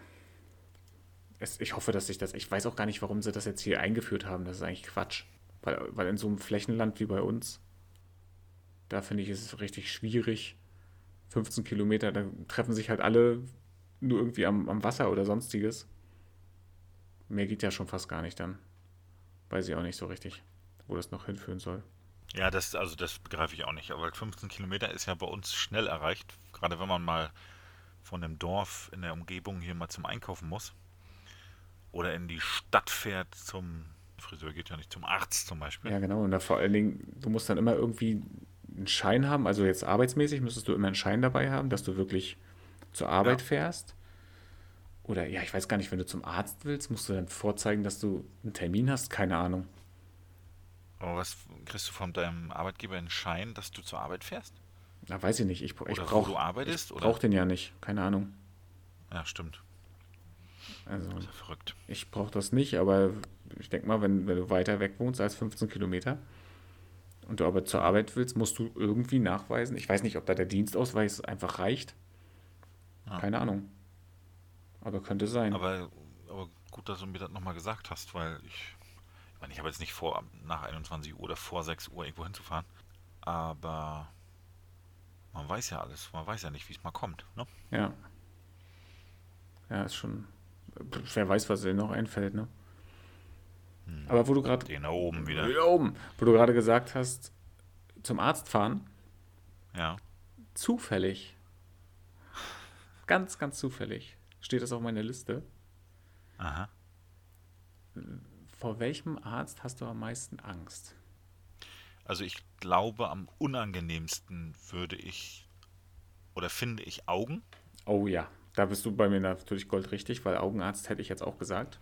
es, ich hoffe, dass sich das. Ich weiß auch gar nicht, warum sie das jetzt hier eingeführt haben. Das ist eigentlich Quatsch. Weil, weil in so einem Flächenland wie bei uns da finde ich, ist es richtig schwierig. 15 Kilometer, da treffen sich halt alle nur irgendwie am, am Wasser oder sonstiges. Mehr geht ja schon fast gar nicht dann. Weiß ich auch nicht so richtig, wo das noch hinführen soll. Ja, das, also das begreife ich auch nicht. Aber 15 Kilometer ist ja bei uns schnell erreicht. Gerade wenn man mal von dem Dorf in der Umgebung hier mal zum Einkaufen muss. Oder in die Stadt fährt zum Friseur geht ja nicht zum Arzt zum Beispiel. Ja, genau. Und da vor allen Dingen, du musst dann immer irgendwie einen Schein haben, also jetzt arbeitsmäßig müsstest du immer einen Schein dabei haben, dass du wirklich zur Arbeit ja. fährst. Oder ja, ich weiß gar nicht, wenn du zum Arzt willst, musst du dann vorzeigen, dass du einen Termin hast? Keine Ahnung. Aber was kriegst du von deinem Arbeitgeber einen Schein, dass du zur Arbeit fährst? Na, weiß ich nicht. Ich, ich brauche du arbeitest, ich brauche den ja nicht. Keine Ahnung. Ja, stimmt. Also, das ist ja verrückt. Ich brauche das nicht, aber ich denke mal, wenn, wenn du weiter weg wohnst als 15 Kilometer, und du aber zur Arbeit willst, musst du irgendwie nachweisen. Ich weiß nicht, ob da der Dienstausweis einfach reicht. Ja. Keine Ahnung. Aber könnte sein. Aber, aber gut, dass du mir das nochmal gesagt hast, weil ich, ich meine, ich habe jetzt nicht vor, nach 21 Uhr oder vor 6 Uhr irgendwo hinzufahren. Aber man weiß ja alles. Man weiß ja nicht, wie es mal kommt. Ne? Ja. Ja, ist schon. Wer weiß, was dir noch einfällt, ne? Hm. Aber wo du gerade. Den da oben wieder. Da oben. Wo du gerade gesagt hast, zum Arzt fahren. Ja. Zufällig. Ganz, ganz zufällig. Steht das auf meiner Liste. Aha. Vor welchem Arzt hast du am meisten Angst? Also ich glaube, am unangenehmsten würde ich oder finde ich Augen. Oh ja, da bist du bei mir natürlich goldrichtig, weil Augenarzt hätte ich jetzt auch gesagt.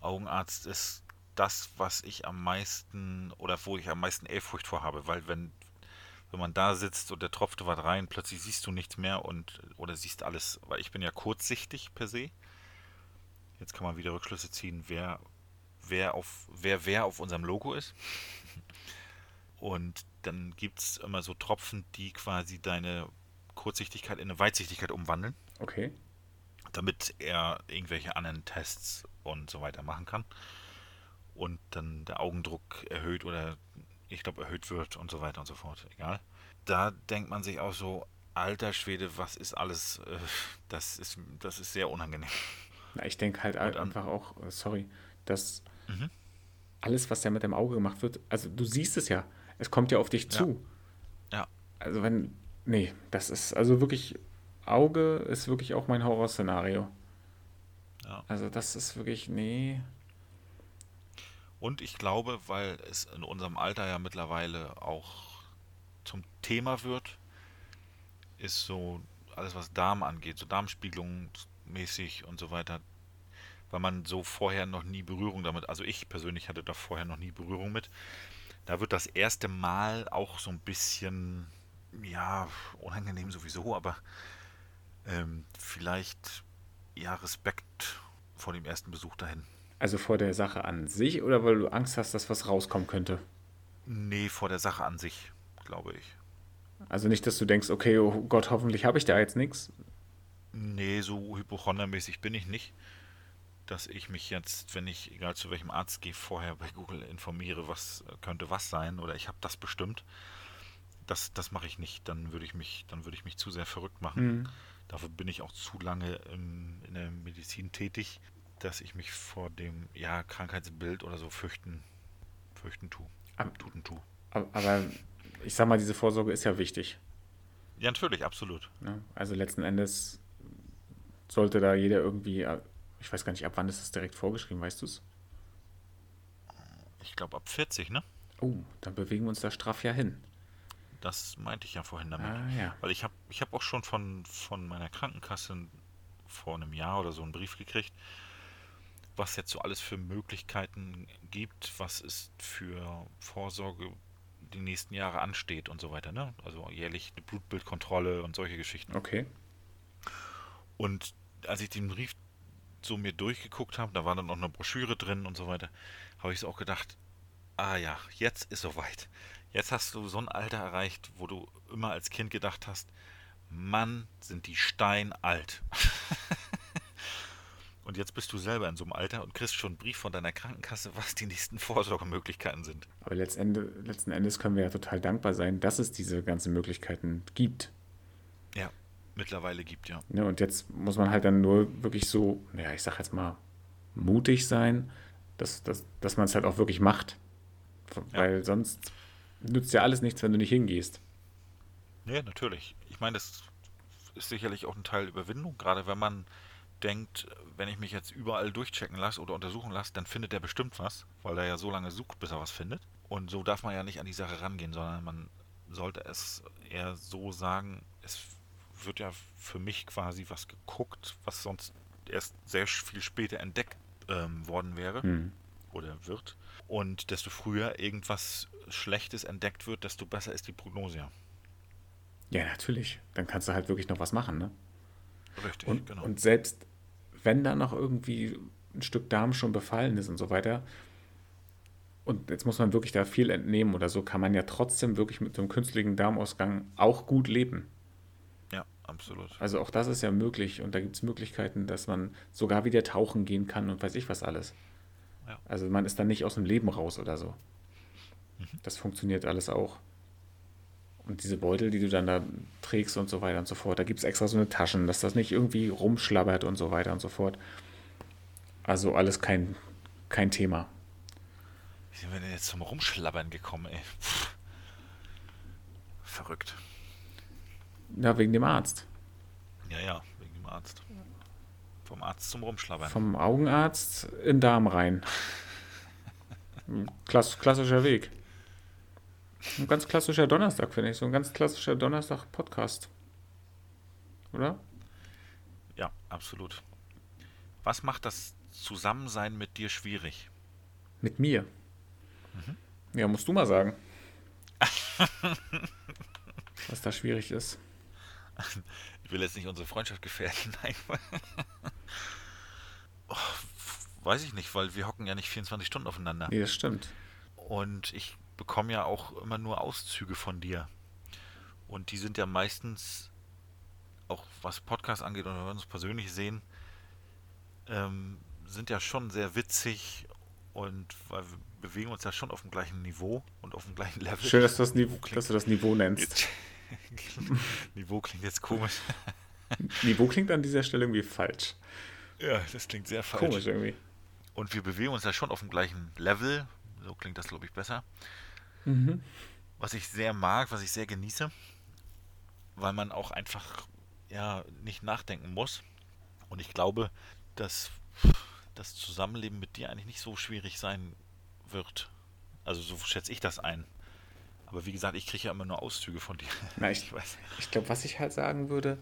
Augenarzt ist das, was ich am meisten oder wo ich am meisten Ehrfurcht vor habe, weil wenn, wenn man da sitzt und der tropft was rein, plötzlich siehst du nichts mehr und oder siehst alles, weil ich bin ja kurzsichtig per se. Jetzt kann man wieder Rückschlüsse ziehen, wer wer auf wer wer auf unserem Logo ist. [LAUGHS] Und dann gibt es immer so Tropfen, die quasi deine Kurzsichtigkeit in eine Weitsichtigkeit umwandeln. Okay. Damit er irgendwelche anderen Tests und so weiter machen kann. Und dann der Augendruck erhöht oder ich glaube erhöht wird und so weiter und so fort. Egal. Da denkt man sich auch so, alter Schwede, was ist alles, äh, das ist, das ist sehr unangenehm. Na, ich denke halt und einfach auch, äh, sorry, dass mhm. alles, was ja mit dem Auge gemacht wird, also du siehst es ja, es kommt ja auf dich zu. Ja. ja. Also wenn, nee, das ist also wirklich, Auge ist wirklich auch mein Horrorszenario. Ja. Also das ist wirklich, nee. Und ich glaube, weil es in unserem Alter ja mittlerweile auch zum Thema wird, ist so alles, was Darm angeht, so Darmspiegelung mäßig und so weiter, weil man so vorher noch nie Berührung damit, also ich persönlich hatte da vorher noch nie Berührung mit. Da wird das erste Mal auch so ein bisschen, ja, unangenehm sowieso, aber ähm, vielleicht ja Respekt vor dem ersten Besuch dahin. Also vor der Sache an sich oder weil du Angst hast, dass was rauskommen könnte? Nee, vor der Sache an sich, glaube ich. Also nicht, dass du denkst, okay, oh Gott, hoffentlich habe ich da jetzt nichts. Nee, so hypochondermäßig bin ich nicht, dass ich mich jetzt, wenn ich, egal zu welchem Arzt gehe, vorher bei Google informiere, was könnte was sein oder ich habe das bestimmt. Das, das mache ich nicht. Dann würde ich mich, dann würde ich mich zu sehr verrückt machen. Mhm. Dafür bin ich auch zu lange im, in der Medizin tätig, dass ich mich vor dem ja, Krankheitsbild oder so fürchten, fürchten tue. Ab, tut und tu. Aber ich sag mal, diese Vorsorge ist ja wichtig. Ja, natürlich, absolut. Ja, also letzten Endes sollte da jeder irgendwie, ich weiß gar nicht, ab wann ist das direkt vorgeschrieben, weißt du es? Ich glaube ab 40, ne? Oh, dann bewegen wir uns da straff ja hin. Das meinte ich ja vorhin damit. Ah, ja. Weil ich habe ich hab auch schon von, von meiner Krankenkasse vor einem Jahr oder so einen Brief gekriegt, was jetzt so alles für Möglichkeiten gibt, was es für Vorsorge die nächsten Jahre ansteht und so weiter. Ne? Also jährlich eine Blutbildkontrolle und solche Geschichten. Okay. Und als ich den Brief so mir durchgeguckt habe, da war dann noch eine Broschüre drin und so weiter, habe ich es auch gedacht, ah ja, jetzt ist soweit. Jetzt hast du so ein Alter erreicht, wo du immer als Kind gedacht hast, Mann, sind die Stein alt. [LAUGHS] Und jetzt bist du selber in so einem Alter und kriegst schon einen Brief von deiner Krankenkasse, was die nächsten Vorsorgemöglichkeiten sind. Aber letzten Endes können wir ja total dankbar sein, dass es diese ganzen Möglichkeiten gibt. Ja, mittlerweile gibt, ja. ja. Und jetzt muss man halt dann nur wirklich so, naja, ich sag jetzt mal, mutig sein, dass, dass, dass man es halt auch wirklich macht. Weil ja. sonst nützt ja alles nichts, wenn du nicht hingehst. Ja, natürlich. Ich meine, das ist sicherlich auch ein Teil Überwindung, gerade wenn man denkt, wenn ich mich jetzt überall durchchecken lasse oder untersuchen lasse, dann findet er bestimmt was, weil er ja so lange sucht, bis er was findet. Und so darf man ja nicht an die Sache rangehen, sondern man sollte es eher so sagen, es wird ja für mich quasi was geguckt, was sonst erst sehr viel später entdeckt ähm, worden wäre mhm. oder wird. Und desto früher irgendwas Schlechtes entdeckt wird, desto besser ist die Prognose ja. Ja, natürlich. Dann kannst du halt wirklich noch was machen, ne? Richtig, und, genau. Und selbst wenn da noch irgendwie ein Stück Darm schon befallen ist und so weiter, und jetzt muss man wirklich da viel entnehmen oder so, kann man ja trotzdem wirklich mit so einem künstlichen Darmausgang auch gut leben. Absolut. Also auch das ist ja möglich und da gibt es Möglichkeiten, dass man sogar wieder tauchen gehen kann und weiß ich was alles. Ja. Also man ist dann nicht aus dem Leben raus oder so. Mhm. Das funktioniert alles auch. Und diese Beutel, die du dann da trägst und so weiter und so fort, da gibt es extra so eine Taschen, dass das nicht irgendwie rumschlabbert und so weiter und so fort. Also alles kein, kein Thema. Wie sind wir denn jetzt zum Rumschlabbern gekommen, ey? Pff. Verrückt. Ja, wegen dem Arzt. Ja, ja, wegen dem Arzt. Vom Arzt zum Rumschlabbern. Vom Augenarzt in Darm rein. Klass, klassischer Weg. Ein ganz klassischer Donnerstag, finde ich. So ein ganz klassischer Donnerstag-Podcast. Oder? Ja, absolut. Was macht das Zusammensein mit dir schwierig? Mit mir? Mhm. Ja, musst du mal sagen. [LAUGHS] was da schwierig ist. [LAUGHS] Ich will jetzt nicht unsere Freundschaft gefährden. [LAUGHS] Nein. oh, weiß ich nicht, weil wir hocken ja nicht 24 Stunden aufeinander. Nee, das stimmt. Und ich bekomme ja auch immer nur Auszüge von dir. Und die sind ja meistens, auch was Podcast angeht oder wenn wir uns persönlich sehen, ähm, sind ja schon sehr witzig und weil wir bewegen uns ja schon auf dem gleichen Niveau und auf dem gleichen Level. Schön, dass du das Niveau, dass du das Niveau nennst. [LAUGHS] Niveau klingt jetzt komisch. [LAUGHS] Niveau klingt an dieser Stelle irgendwie falsch. Ja, das klingt sehr falsch. Komisch irgendwie. Und wir bewegen uns ja schon auf dem gleichen Level. So klingt das, glaube ich, besser. Mhm. Was ich sehr mag, was ich sehr genieße, weil man auch einfach ja nicht nachdenken muss. Und ich glaube, dass das Zusammenleben mit dir eigentlich nicht so schwierig sein wird. Also so schätze ich das ein. Aber wie gesagt, ich kriege ja immer nur Auszüge von dir. [LAUGHS] Na, ich, ich glaube, was ich halt sagen würde,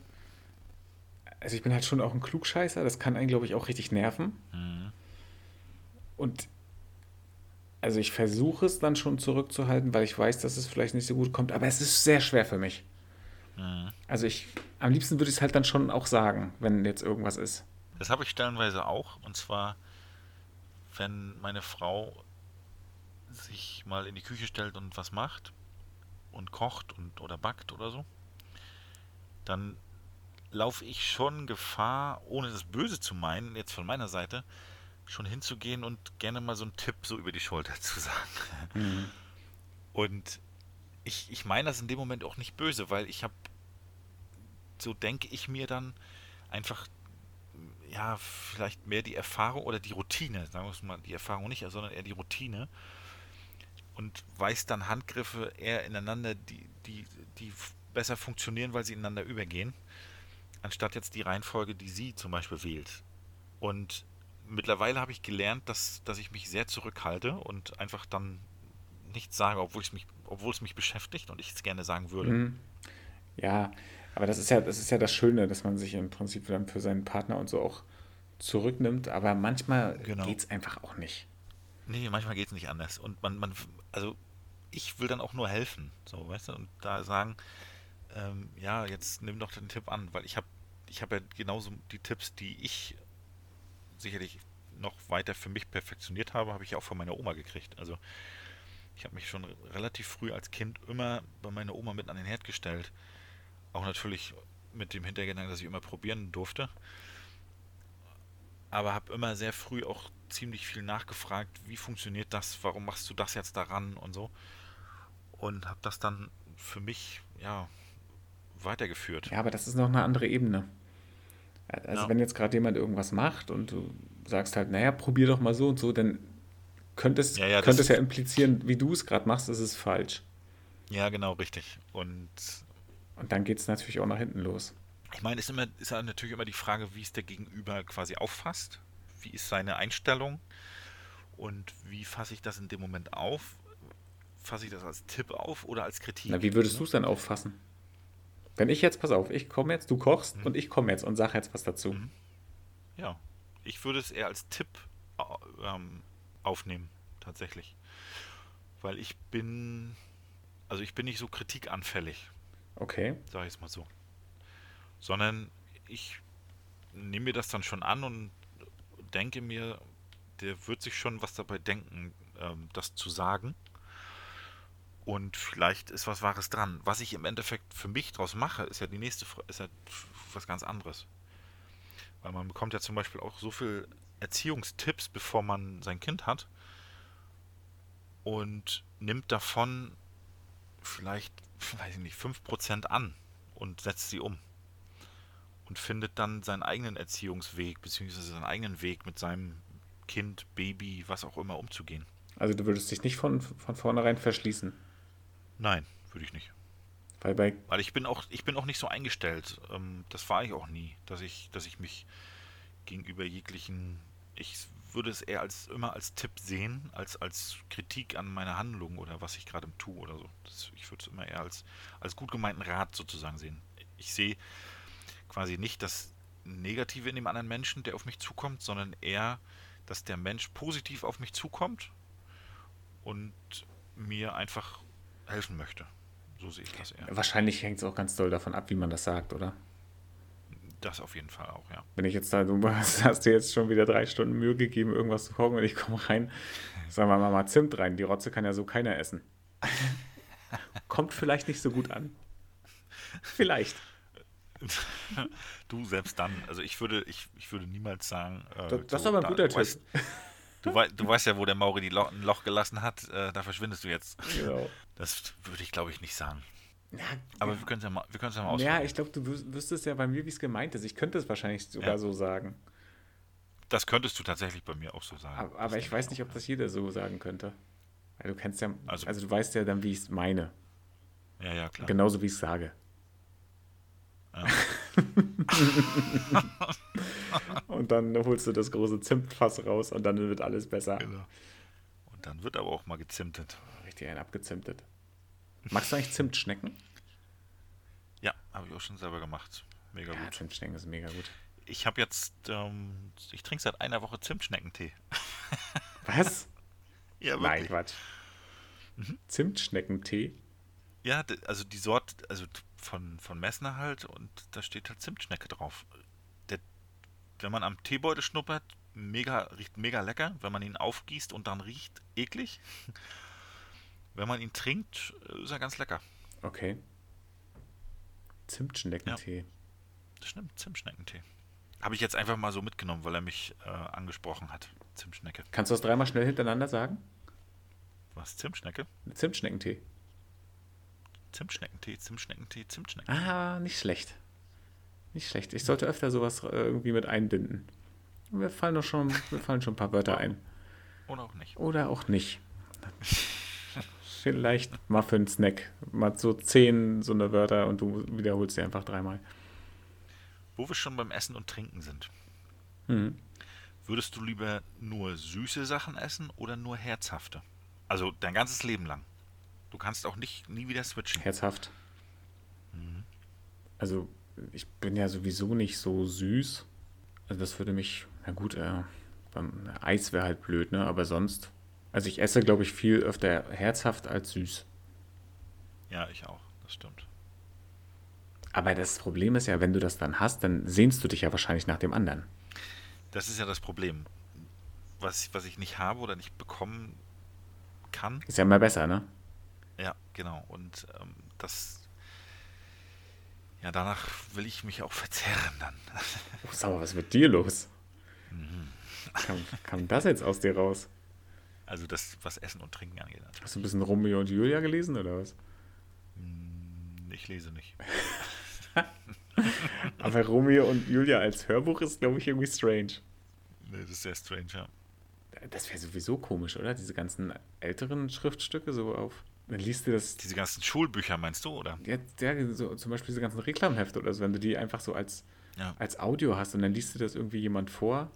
also ich bin halt schon auch ein Klugscheißer, das kann einen, glaube ich, auch richtig nerven. Mhm. Und also ich versuche es dann schon zurückzuhalten, weil ich weiß, dass es vielleicht nicht so gut kommt, aber es ist sehr schwer für mich. Mhm. Also ich, am liebsten würde ich es halt dann schon auch sagen, wenn jetzt irgendwas ist. Das habe ich stellenweise auch, und zwar, wenn meine Frau sich mal in die Küche stellt und was macht und kocht und oder backt oder so, dann laufe ich schon Gefahr, ohne das Böse zu meinen, jetzt von meiner Seite, schon hinzugehen und gerne mal so einen Tipp so über die Schulter zu sagen. Mhm. Und ich, ich meine das in dem Moment auch nicht böse, weil ich habe, so denke ich mir dann einfach, ja, vielleicht mehr die Erfahrung oder die Routine, sagen wir es mal, die Erfahrung nicht, sondern eher die Routine und weiß dann Handgriffe eher ineinander, die, die, die besser funktionieren, weil sie ineinander übergehen anstatt jetzt die Reihenfolge, die sie zum Beispiel wählt. Und mittlerweile habe ich gelernt, dass, dass ich mich sehr zurückhalte und einfach dann nichts sage, obwohl, mich, obwohl es mich beschäftigt und ich es gerne sagen würde. Mhm. Ja, aber das ist ja, das ist ja das Schöne, dass man sich im Prinzip dann für seinen Partner und so auch zurücknimmt, aber manchmal genau. geht es einfach auch nicht. Nee, manchmal geht es nicht anders. Und man, man, also ich will dann auch nur helfen, so, weißt du, und da sagen, ähm, ja, jetzt nimm doch den Tipp an, weil ich habe ich habe ja genauso die Tipps, die ich sicherlich noch weiter für mich perfektioniert habe, habe ich auch von meiner Oma gekriegt. Also ich habe mich schon relativ früh als Kind immer bei meiner Oma mit an den Herd gestellt. Auch natürlich mit dem Hintergedanken, dass ich immer probieren durfte. Aber habe immer sehr früh auch ziemlich viel nachgefragt, wie funktioniert das, warum machst du das jetzt daran und so. Und habe das dann für mich, ja, weitergeführt. Ja, aber das ist noch eine andere Ebene. Also ja. wenn jetzt gerade jemand irgendwas macht und du sagst halt, naja, probier doch mal so und so, dann könnte es ja, ja, könnte es ja implizieren, wie du es gerade machst, ist es falsch. Ja, genau, richtig. Und, und dann geht es natürlich auch nach hinten los. Ich meine, es ist, immer, ist natürlich immer die Frage, wie es der Gegenüber quasi auffasst. Wie ist seine Einstellung? Und wie fasse ich das in dem Moment auf? Fasse ich das als Tipp auf oder als Kritik? Na, wie würdest du es dann auffassen? Wenn ich jetzt, pass auf, ich komme jetzt, du kochst mhm. und ich komme jetzt und sage jetzt was dazu. Mhm. Ja, ich würde es eher als Tipp ähm, aufnehmen, tatsächlich. Weil ich bin, also ich bin nicht so kritikanfällig. Okay. Sag ich es mal so. Sondern ich nehme mir das dann schon an und denke mir, der wird sich schon was dabei denken, ähm, das zu sagen. Und vielleicht ist was Wahres dran. Was ich im Endeffekt für mich draus mache, ist ja die nächste, ist ja was ganz anderes. Weil man bekommt ja zum Beispiel auch so viel Erziehungstipps, bevor man sein Kind hat. Und nimmt davon vielleicht, weiß ich nicht, 5% an und setzt sie um. Und findet dann seinen eigenen Erziehungsweg, beziehungsweise seinen eigenen Weg mit seinem Kind, Baby, was auch immer umzugehen. Also du würdest dich nicht von, von vornherein verschließen. Nein, würde ich nicht. Weil, bei Weil ich bin auch, ich bin auch nicht so eingestellt. Ähm, das war ich auch nie, dass ich, dass ich mich gegenüber jeglichen, ich würde es eher als immer als Tipp sehen, als als Kritik an meiner Handlung oder was ich gerade tue oder so. Das, ich würde es immer eher als, als gut gemeinten Rat sozusagen sehen. Ich sehe quasi nicht das Negative in dem anderen Menschen, der auf mich zukommt, sondern eher, dass der Mensch positiv auf mich zukommt und mir einfach helfen möchte. So sehe ich das eher. Wahrscheinlich hängt es auch ganz doll davon ab, wie man das sagt, oder? Das auf jeden Fall auch, ja. Wenn ich jetzt da, du hast dir jetzt schon wieder drei Stunden Mühe gegeben, irgendwas zu kochen und ich komme rein, sagen wir mal, mal Zimt rein. Die Rotze kann ja so keiner essen. [LAUGHS] Kommt vielleicht nicht so gut an. Vielleicht. Du selbst dann. Also ich würde, ich, ich würde niemals sagen. Äh, das, das ist aber ein guter Tipp. Weißt, Du, wei du weißt ja, wo der Mauri Lo ein Loch gelassen hat, äh, da verschwindest du jetzt. Genau. Das würde ich, glaube ich, nicht sagen. Ja, Aber wir können es ja mal, wir ja mal ausprobieren. Ja, ich glaube, du wüsstest ja bei mir, wie es gemeint ist. Ich könnte es wahrscheinlich sogar ja. so sagen. Das könntest du tatsächlich bei mir auch so sagen. Aber, aber ich weiß nicht, ob das jeder so sagen könnte. Weil du kennst ja, also, also du weißt ja dann, wie ich es meine. Ja, ja, klar. Genauso wie ich es sage. Ja. und dann holst du das große Zimtfass raus und dann wird alles besser. Genau. Und dann wird aber auch mal gezimtet. Richtig ein abgezimtet. Magst du eigentlich Zimtschnecken? Ja, habe ich auch schon selber gemacht. Mega Ja, gut. Zimtschnecken ist mega gut. Ich habe jetzt, ähm, ich trinke seit einer Woche Zimtschneckentee. [LAUGHS] Was? Ja, Nein, Quatsch. Mhm. Zimtschneckentee? Ja, also die Sorte, also von, von Messner halt und da steht halt Zimtschnecke drauf. Der, wenn man am Teebeutel schnuppert, mega, riecht mega lecker. Wenn man ihn aufgießt und dann riecht, eklig. [LAUGHS] Wenn man ihn trinkt, ist er ganz lecker. Okay. Zimtschneckentee. Das stimmt, Zimtschneckentee. Habe ich jetzt einfach mal so mitgenommen, weil er mich äh, angesprochen hat. Zimtschnecke. Kannst du das dreimal schnell hintereinander sagen? Was? Zimtschnecke? Zimtschneckentee. Zimtschneckentee, Zimtschneckentee, Zimtschnecken. Ah, nicht schlecht. Nicht schlecht. Ich sollte öfter sowas äh, irgendwie mit einbinden. Mir fallen doch schon, mir fallen schon ein paar Wörter ein. Oder auch nicht. Oder auch nicht. [LAUGHS] Vielleicht Muffin-Snack. Mal so zehn so eine Wörter und du wiederholst sie einfach dreimal. Wo wir schon beim Essen und Trinken sind. Mhm. Würdest du lieber nur süße Sachen essen oder nur herzhafte? Also dein ganzes Leben lang. Du kannst auch nicht nie wieder switchen. Herzhaft. Also, ich bin ja sowieso nicht so süß. Also, das würde mich, na gut, äh, beim Eis wäre halt blöd, ne? Aber sonst. Also, ich esse, glaube ich, viel öfter herzhaft als süß. Ja, ich auch. Das stimmt. Aber das Problem ist ja, wenn du das dann hast, dann sehnst du dich ja wahrscheinlich nach dem anderen. Das ist ja das Problem. Was, was ich nicht habe oder nicht bekommen kann. Ist ja immer besser, ne? Ja, genau. Und ähm, das. Ja, danach will ich mich auch verzehren dann. Oh, sag mal, was ist mit dir los? Kam, kam das jetzt aus dir raus? Also das, was Essen und Trinken angeht. natürlich. Hast du ein bisschen Romeo und Julia gelesen oder was? Hm, Ich lese nicht. [LAUGHS] Aber Romeo und Julia als Hörbuch ist, glaube ich, irgendwie strange. Nee, das ist sehr strange, ja. Das wäre sowieso komisch, oder? Diese ganzen älteren Schriftstücke so auf. Dann liest du das. Diese ganzen Schulbücher meinst du, oder? Ja, ja, so, zum Beispiel diese ganzen Reklamhefte oder so, wenn du die einfach so als, Ja. als Audio hast und dann liest du das irgendwie jemand vor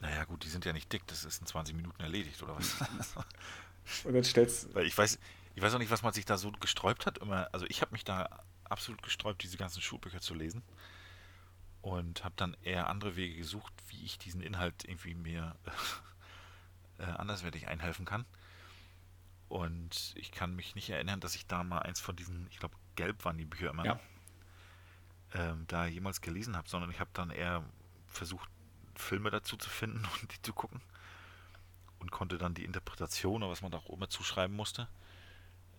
Naja, gut, die sind ja nicht dick. Das ist in 20 Minuten erledigt, oder was? [LAUGHS] und dann stellst Weil ich weiß, ich weiß auch nicht, was man sich da so gesträubt hat. Immer, also ich habe mich da absolut gesträubt, diese ganzen Schulbücher zu lesen. Und habe dann eher andere Wege gesucht, wie ich diesen Inhalt irgendwie mir [LAUGHS] äh, anderswertig einhelfen kann. Und ich kann mich nicht erinnern, dass ich da mal eins von diesen, ich glaube, gelb waren die Bücher immer, Ja. ähm, da jemals gelesen habe, sondern ich habe dann eher versucht, Filme dazu zu finden [LAUGHS] und die zu gucken. Und konnte dann die Interpretation, oder was man da auch immer zuschreiben musste,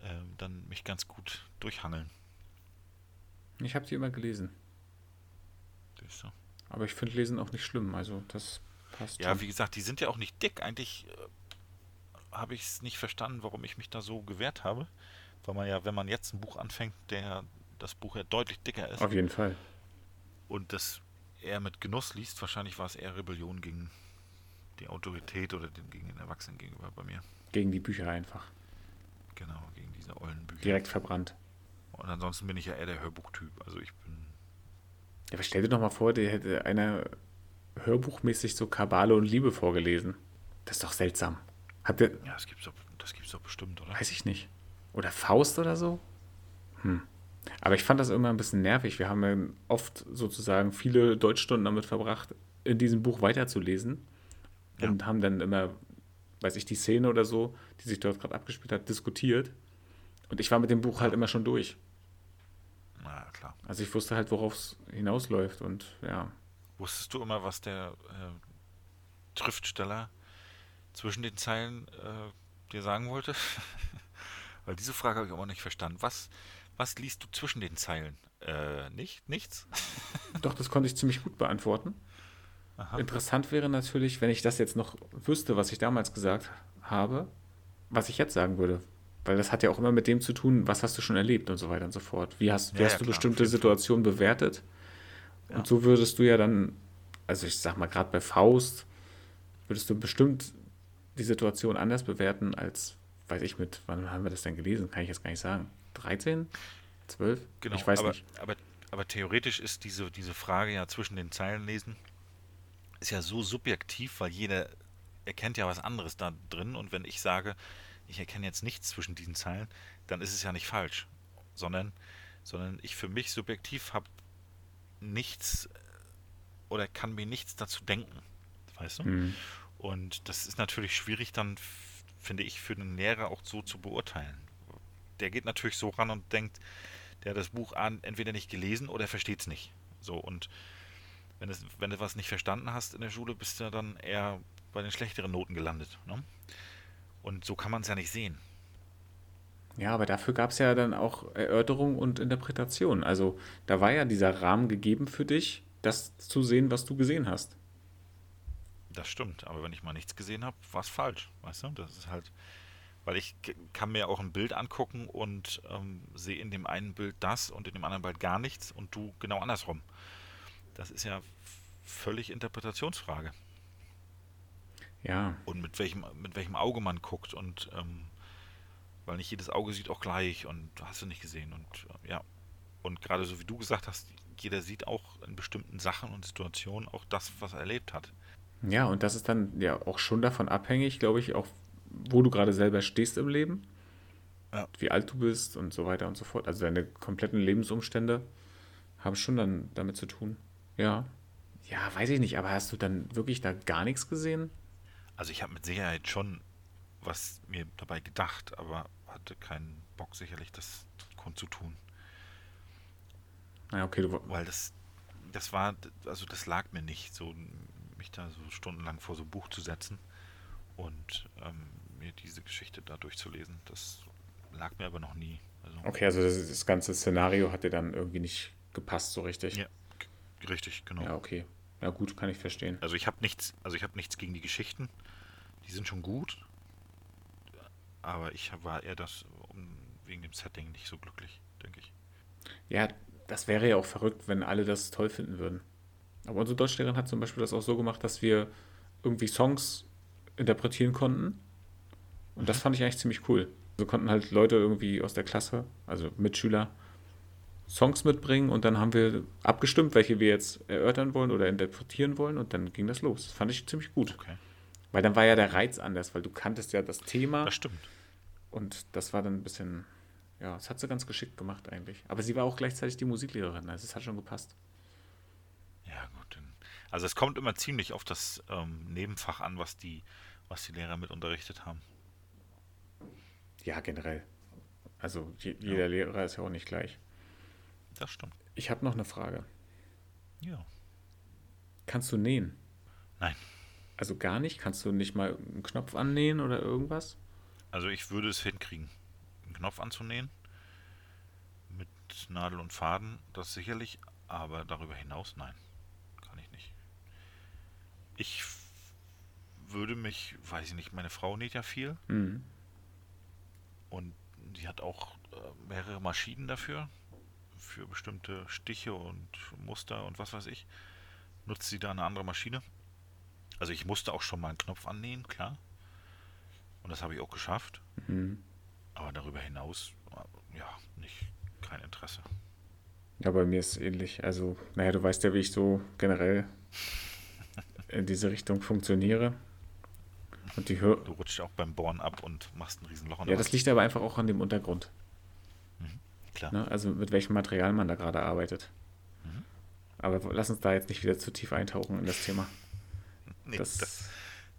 ähm, dann mich ganz gut durchhangeln. Ich habe die immer gelesen. Siehst du? Aber ich finde Lesen auch nicht schlimm. Also das passt. Ja, schon. wie gesagt, die sind ja auch nicht dick. Eigentlich äh, habe ich es nicht verstanden, warum ich mich da so gewehrt habe. Weil man ja, wenn man jetzt ein Buch anfängt, der das Buch ja deutlich dicker ist Auf jeden Fall. und das eher mit Genuss liest, wahrscheinlich war es eher Rebellion gegen die Autorität oder den, gegen den Erwachsenen gegenüber bei mir. Gegen die Bücher einfach. Genau, gegen diese ollen Bücher. Direkt verbrannt. Und ansonsten bin ich ja eher der Hörbuchtyp. Also ich bin. Ja, aber stell dir doch mal vor, der hätte einer hörbuchmäßig so Kabale und Liebe vorgelesen. Das ist doch seltsam. Habt ihr. Ja, das gibt's doch, das gibt's doch bestimmt, oder? Weiß ich nicht. Oder Faust oder so? Hm. Aber ich fand das immer ein bisschen nervig. Wir haben ja oft sozusagen viele Deutschstunden damit verbracht, in diesem Buch weiterzulesen. Ja. Und haben dann immer, weiß ich, die Szene oder so, die sich dort gerade abgespielt hat, diskutiert. Und ich war mit dem Buch halt immer schon durch. Na klar. Also ich wusste halt, worauf es hinausläuft. Und ja, Wusstest du immer, was der äh, Schriftsteller zwischen den Zeilen äh, dir sagen wollte? [LAUGHS] Weil diese Frage habe ich auch nicht verstanden. Was, was liest du zwischen den Zeilen? Äh, nicht? Nichts? [LAUGHS] doch, das konnte ich ziemlich gut beantworten. Aha. Interessant wäre natürlich, wenn ich das jetzt noch wüsste, was ich damals gesagt habe, was ich jetzt sagen würde. Weil das hat ja auch immer mit dem zu tun, was hast du schon erlebt und so weiter und so fort. Wie hast, wie Ja, hast ja, du klar, bestimmte. Situationen bewertet? Ja. Und so würdest du ja dann, also ich sag mal, gerade bei Faust, würdest du bestimmt die Situation anders bewerten als, weiß ich, mit, wann haben wir das denn gelesen? Kann ich jetzt gar nicht sagen. 13? 12? Genau, ich weiß aber, nicht. Aber, aber theoretisch ist diese, diese Frage ja zwischen den Zeilen lesen, ist ja so subjektiv, weil jeder erkennt ja was anderes da drin. Und wenn ich sage, ich erkenne jetzt nichts zwischen diesen Zeilen, dann ist es ja nicht falsch, sondern, sondern ich für mich subjektiv habe nichts oder kann mir nichts dazu denken, weißt du? Mhm. Und das ist natürlich schwierig dann, finde ich, für den Lehrer auch so zu beurteilen. Der geht natürlich so ran und denkt, der hat das Buch entweder nicht gelesen oder versteht es nicht. So, und wenn, es, wenn du was nicht verstanden hast in der Schule, bist du dann eher bei den schlechteren Noten gelandet. Ne? Und so kann man es ja nicht sehen. Ja, aber dafür gab es ja dann auch Erörterung und Interpretation. Also da war ja dieser Rahmen gegeben für dich, das zu sehen, was du gesehen hast. Das stimmt, aber wenn ich mal nichts gesehen habe, war es falsch, weißt du? Das ist halt, weil ich kann mir auch ein Bild angucken und ähm, sehe in dem einen Bild das und in dem anderen Bild gar nichts und du genau andersrum. Das ist ja völlig Interpretationsfrage. Ja. Und mit welchem, mit welchem Auge man guckt und ähm, weil nicht jedes Auge sieht auch gleich und hast du nicht gesehen und äh, ja. Und gerade so wie du gesagt hast, jeder sieht auch in bestimmten Sachen und Situationen auch das, was er erlebt hat. Ja, und das ist dann ja auch schon davon abhängig, glaube ich, auch wo du gerade selber stehst im Leben, ja. wie alt du bist und so weiter und so fort. Also deine kompletten Lebensumstände haben schon dann damit zu tun. Ja. Ja, weiß ich nicht, aber hast du dann wirklich da gar nichts gesehen? Also ich habe mit Sicherheit schon was mir dabei gedacht, aber hatte keinen Bock sicherlich, das zu tun. Ja, okay, du Weil das, das war, also das lag mir nicht, so mich da so stundenlang vor so ein Buch zu setzen und ähm, mir diese Geschichte da durchzulesen. Das lag mir aber noch nie. Also, okay, also das, das, ganze Szenario hat dir dann irgendwie nicht gepasst so richtig. Ja, richtig, genau. Ja, okay. Ja gut, kann ich verstehen. Also ich habe nichts, also ich habe nichts gegen die Geschichten. Die sind schon gut. Aber ich war eher das wegen dem Setting nicht so glücklich, denke ich. Ja, das wäre ja auch verrückt, wenn alle das toll finden würden. Aber unsere Deutschlehrerin hat zum Beispiel das auch so gemacht, dass wir irgendwie Songs interpretieren konnten. Und das mhm. fand ich eigentlich ziemlich cool. So konnten halt Leute irgendwie aus der Klasse, also Mitschüler, Songs mitbringen und dann haben wir abgestimmt, welche wir jetzt erörtern wollen oder interpretieren wollen und dann ging das los. Das fand ich ziemlich gut. Okay. Weil dann war ja der Reiz anders, weil du kanntest ja das Thema. Das stimmt. Und das war dann ein bisschen, ja, das hat sie ganz geschickt gemacht eigentlich. Aber sie war auch gleichzeitig die Musiklehrerin, also es hat schon gepasst. Ja, gut. Also es kommt immer ziemlich auf das ähm, Nebenfach an, was die, was die Lehrer mit unterrichtet haben. Ja, generell. Also je, jeder ja. Lehrer ist ja auch nicht gleich. Das stimmt. Ich habe noch eine Frage. Ja. Kannst du nähen? Nein. Also gar nicht? Kannst du nicht mal einen Knopf annähen oder irgendwas? Also ich würde es hinkriegen, einen Knopf anzunähen. Mit Nadel und Faden, das sicherlich, aber darüber hinaus nein. Ich würde mich, weiß ich nicht, meine Frau näht ja viel. Mhm. Und die hat auch äh, mehrere Maschinen dafür. Für bestimmte Stiche und Muster und was weiß ich. Nutzt sie da eine andere Maschine. Also ich musste auch schon mal einen Knopf annähen, klar. Und das habe ich auch geschafft. Mhm. Aber darüber hinaus, ja, nicht kein Interesse. Ja, bei mir ist es ähnlich. Also, naja, du weißt ja, wie ich so generell in diese Richtung funktioniere. Und die Hör du rutschst auch beim Bohren ab und machst ein Riesenloch. Ja, das liegt aber einfach auch an dem Untergrund. Mhm, klar. Ne? Also mit welchem Material man da gerade arbeitet. Mhm. Aber lass uns da jetzt nicht wieder zu tief eintauchen in das Thema. [LAUGHS] Nee, das, das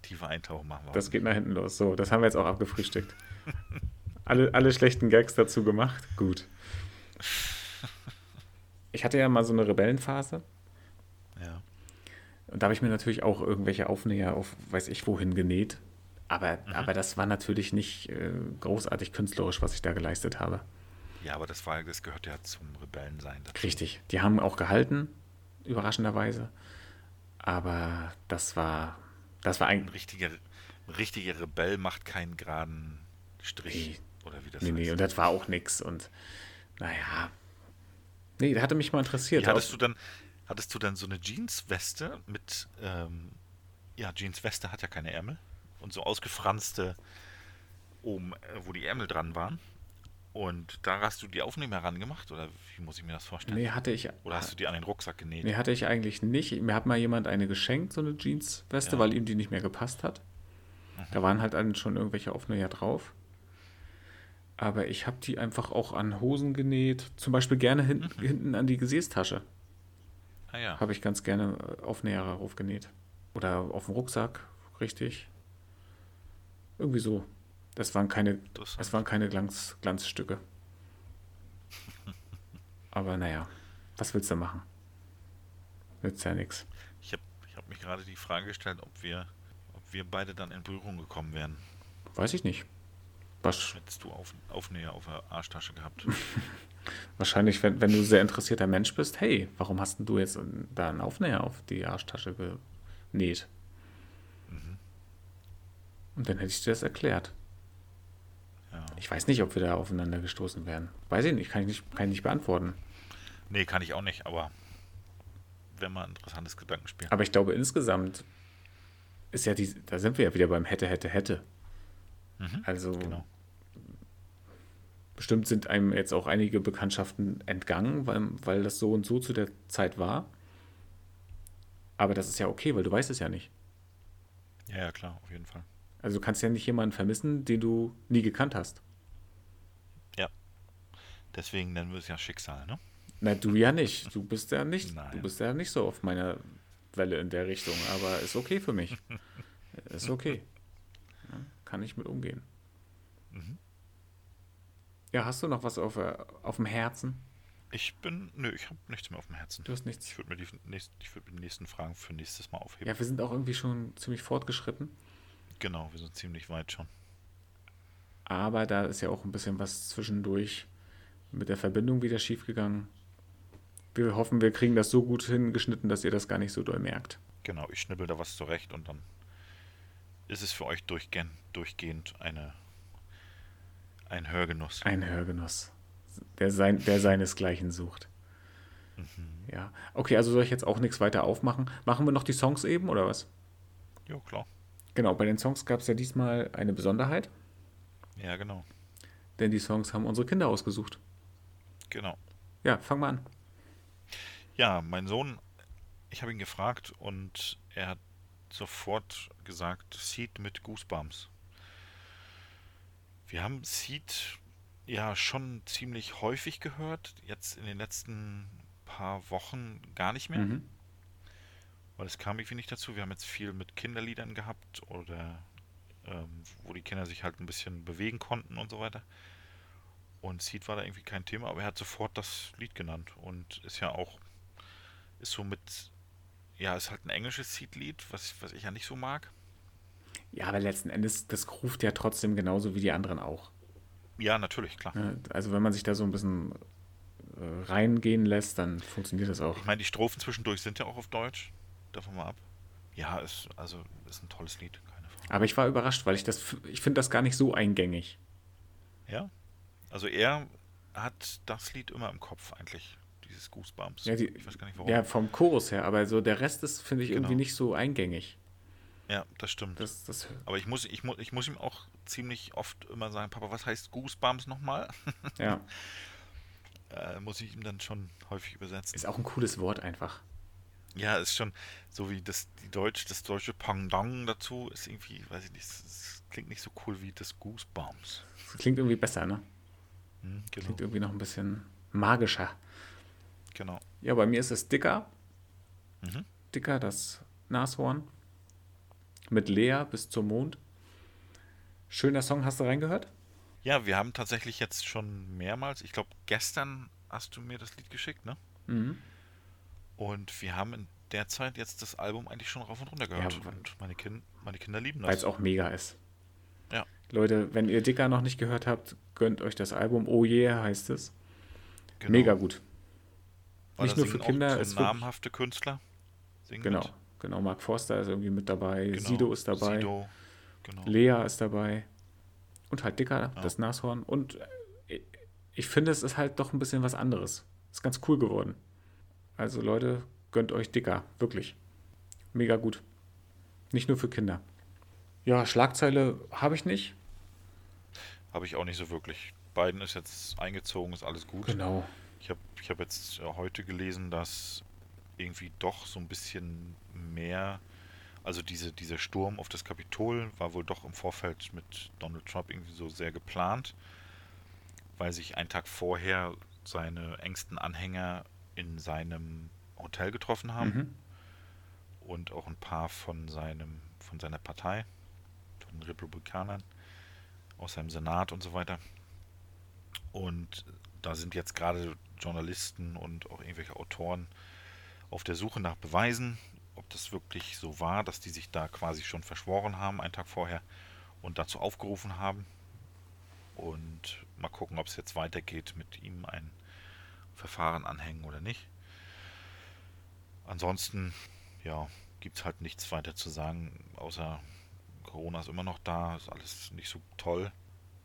tiefe Eintauchen machen wir. Das geht nach hinten los. So, das haben wir jetzt auch abgefrühstückt. [LAUGHS] alle, alle schlechten Gags dazu gemacht. Gut. [LAUGHS] Ich hatte ja mal so eine Rebellenphase. Ja. Und da habe ich mir natürlich auch irgendwelche Aufnäher auf weiß ich wohin genäht. Aber, mhm. aber das war natürlich nicht äh, großartig künstlerisch, was ich da geleistet habe. Ja, aber das, war, das gehört ja zum Rebellensein. Dazu. Richtig. Die haben auch gehalten, überraschenderweise. Aber das war, das war ein richtiger, richtiger Rebell macht keinen geraden Strich. Nee, oder wie das nee, heißt. Nee, und das war auch nix. Und naja. Nee, da hatte mich mal interessiert. Wie hattest du dann, hattest du dann so eine Jeansweste mit, ähm, ja, Jeansweste hat ja keine Ärmel. Und so ausgefranste oben, äh, wo die Ärmel dran waren. Und da hast du die Aufnehmer herangemacht oder wie muss ich mir das vorstellen? Nee, hatte ich. Oder hast du die an den Rucksack genäht? Nee, hatte ich eigentlich nicht. Mir hat mal jemand eine geschenkt, so eine Jeansweste, ja. weil ihm die nicht mehr gepasst hat. Mhm. Da waren halt dann schon irgendwelche Aufnäher drauf. Aber ich habe die einfach auch an Hosen genäht. Zum Beispiel gerne hin, Mhm. hinten an die Gesäßtasche. Ah ja. Habe ich ganz gerne äh, Aufnäher aufgenäht. Oder auf dem Rucksack, richtig. Irgendwie so. Das waren keine, das waren keine Glanz, Glanzstücke. [LAUGHS] Aber naja, was willst du machen? Nützt ja nichts. Ich habe ich hab mich gerade die Frage gestellt, ob wir, ob wir beide dann in Berührung gekommen wären. Weiß ich nicht. Was, Hättest du auf, Aufnäher auf der Arschtasche gehabt. [LAUGHS] wahrscheinlich, wenn, wenn du sehr interessierter Mensch bist, hey, warum hast denn du jetzt da einen Aufnäher auf die Arschtasche genäht? Mhm. Und dann hätte ich dir das erklärt. Ja. Ich weiß nicht, ob wir da aufeinander gestoßen wären. Weiß ich nicht, kann ich nicht, kann ich nicht beantworten. Nee, kann ich auch nicht, aber wäre mal ein interessantes Gedankenspiel. Aber ich glaube, insgesamt ist ja die, da sind wir ja wieder beim hätte, hätte, hätte. Mhm. Also Genau. Bestimmt sind einem jetzt auch einige Bekanntschaften entgangen, weil, weil das so und so zu der Zeit war. Aber das ist ja okay, weil du weißt es ja nicht. Ja, ja, klar, auf jeden Fall. Also du kannst ja nicht jemanden vermissen, den du nie gekannt hast. Deswegen nennen wir es ja Schicksal, ne? Na, du ja nicht. Du bist ja nicht, [LAUGHS] du Nein. bist ja nicht so auf meiner Welle in der Richtung, aber ist okay für mich. [LAUGHS] ist okay. Ja, kann ich mit umgehen. Mhm. Ja, hast du noch was auf, äh, auf dem Herzen? Ich bin, nö, ich habe nichts mehr auf dem Herzen. Du hast nichts. Ich würde mir, die nächst, ich würd mir die nächsten Fragen für nächstes Mal aufheben. Ja, wir sind auch irgendwie schon ziemlich fortgeschritten. Genau, wir sind ziemlich weit schon. Aber da ist ja auch ein bisschen was zwischendurch mit der Verbindung wieder schiefgegangen. Wir hoffen, wir kriegen das so gut hingeschnitten, dass ihr das gar nicht so doll merkt. Genau, ich schnibbel da was zurecht und dann ist es für euch durchgehend, durchgehend eine, ein Hörgenuss. Ein Hörgenuss, der, sein, der seinesgleichen sucht. Mhm. Ja, okay, also soll ich jetzt auch nichts weiter aufmachen? Machen wir noch die Songs eben oder was? Jo, klar. Genau, bei den Songs gab es ja diesmal eine Besonderheit, Ja, genau. denn die Songs haben unsere Kinder ausgesucht. Genau. Ja, fang mal an. Ja, mein Sohn, ich habe ihn gefragt und er hat sofort gesagt, Seed mit Goosebumps. Wir haben Seed ja schon ziemlich häufig gehört, jetzt in den letzten paar Wochen gar nicht mehr, Mhm. weil es kam irgendwie nicht dazu. Wir haben jetzt viel mit Kinderliedern gehabt oder ähm, wo die Kinder sich halt ein bisschen bewegen konnten und so weiter. Und Seed war da irgendwie kein Thema, aber er hat sofort das Lied genannt und ist ja auch, ist so mit, ja, ist halt ein englisches Seed-Lied, was, was ich ja nicht so mag. Ja, aber letzten Endes, das ruft ja trotzdem genauso wie die anderen auch. Ja, natürlich, klar. Also wenn man sich da so ein bisschen äh, reingehen lässt, dann funktioniert das auch. Ich meine, die Strophen zwischendurch sind ja auch auf Deutsch. Davon mal ab. Ja, ist, also, ist ein tolles Lied, keine Frage. Aber ich war überrascht, weil ich das, ich finde das gar nicht so eingängig. Ja. Also er hat das Lied immer im Kopf eigentlich, dieses Goosebumps. Ja, die- ich weiß gar nicht warum. Ja, vom Chorus her, aber so der Rest ist, finde ich, irgendwie Genau. nicht so eingängig. Ja, das stimmt. Das, das, Aber ich muss, ich, mu ich muss ihm auch ziemlich oft immer sagen, Papa, was heißt Goosebumps nochmal? [LAUGHS] ja, äh, muss ich ihm dann schon häufig übersetzen. ist auch ein cooles Wort einfach. Ja, ist schon so wie das, die Deutsch, das deutsche Pendant dazu ist irgendwie, weiß ich nicht, es klingt nicht so cool wie das Goosebumps. Das klingt irgendwie besser, ne? Hm, genau, Klingt irgendwie noch ein bisschen magischer. genau. Ja, bei mir ist es dicker. Mhm. Dicker, das Nashorn. Mit Lea bis zum Mond. Schöner Song, hast du reingehört? Ja, wir haben tatsächlich jetzt schon mehrmals, ich glaube gestern hast du mir das Lied geschickt, ne? Mhm. Und wir haben in der Zeit jetzt das Album eigentlich schon rauf und runter gehört. Ja, und meine, kind, meine Kinder lieben Weil es das. auch mega ist. Ja. Leute, wenn ihr Dicker noch nicht gehört habt, gönnt euch das Album. Oh yeah heißt es. Genau. Mega gut. Weil Nicht nur für Kinder, so namhafte Künstler. Singen Genau. Mit. Genau, Mark Forster ist irgendwie mit dabei. Genau. Sido ist dabei. Sido, genau. Lea ist dabei. Und halt Dicker, Ja. das Nashorn. Und äh, ich finde, es ist halt doch ein bisschen was anderes. Ist ganz cool geworden. Also Leute, gönnt euch Dicker. Wirklich. Mega gut. Nicht nur für Kinder. Ja, Schlagzeile habe ich nicht. Habe ich auch nicht so wirklich. Biden ist jetzt eingezogen, ist alles gut. Genau. Ich habe ich hab jetzt äh, heute gelesen, dass irgendwie doch so ein bisschen mehr, also diese, dieser Sturm auf das Kapitol war wohl doch im Vorfeld mit Donald Trump irgendwie so sehr geplant. weil sich einen Tag vorher seine engsten Anhänger in seinem Hotel getroffen haben Mhm. und auch ein paar von seinem von seiner Partei, von den Republikanern aus seinem Senat und so weiter. Und da sind jetzt gerade Journalisten und auch irgendwelche Autoren auf der Suche nach Beweisen, ob das wirklich so war, dass die sich da quasi schon verschworen haben, einen Tag vorher, und dazu aufgerufen haben. Und mal gucken, ob es jetzt weitergeht, mit ihm ein Verfahren anhängen oder nicht. Ansonsten, ja, gibt es halt nichts weiter zu sagen, außer Corona ist immer noch da, ist alles nicht so toll.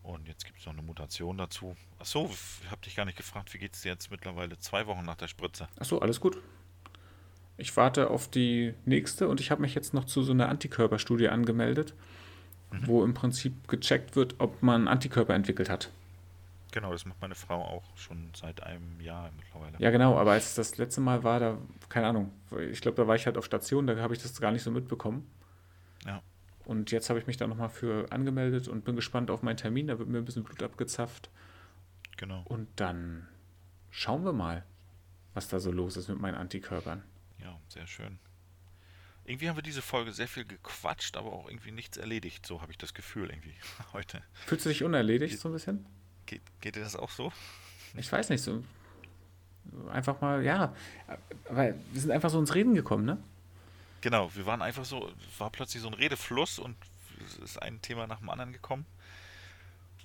Und jetzt gibt es noch eine Mutation dazu. Achso, ich habe dich gar nicht gefragt, wie geht es dir jetzt mittlerweile zwei Wochen nach der Spritze? Achso, alles gut. Ich warte auf die nächste und ich habe mich jetzt noch zu so einer Antikörperstudie angemeldet, Mhm. wo im Prinzip gecheckt wird, ob man Antikörper entwickelt hat. Genau, das macht meine Frau auch schon seit einem Jahr mittlerweile. Ja, genau, aber als das letzte Mal war, da, keine Ahnung, ich glaube, da war ich halt auf Station, da habe ich das gar nicht so mitbekommen. Ja. Und jetzt habe ich mich da nochmal für angemeldet und bin gespannt auf meinen Termin. Da wird mir ein bisschen Blut abgezapft. Genau. Und dann schauen wir mal, was da so los ist mit meinen Antikörpern. Ja, sehr schön. Irgendwie haben wir diese Folge sehr viel gequatscht, aber auch irgendwie nichts erledigt. So habe ich das Gefühl irgendwie [LAUGHS] heute. Fühlst du dich unerledigt so ein bisschen? Geht, geht dir das auch so? Ich weiß nicht, so einfach mal, ja, weil wir sind einfach so ins Reden gekommen, ne? Genau, wir waren einfach so, es war plötzlich so ein Redefluss und es ist ein Thema nach dem anderen gekommen.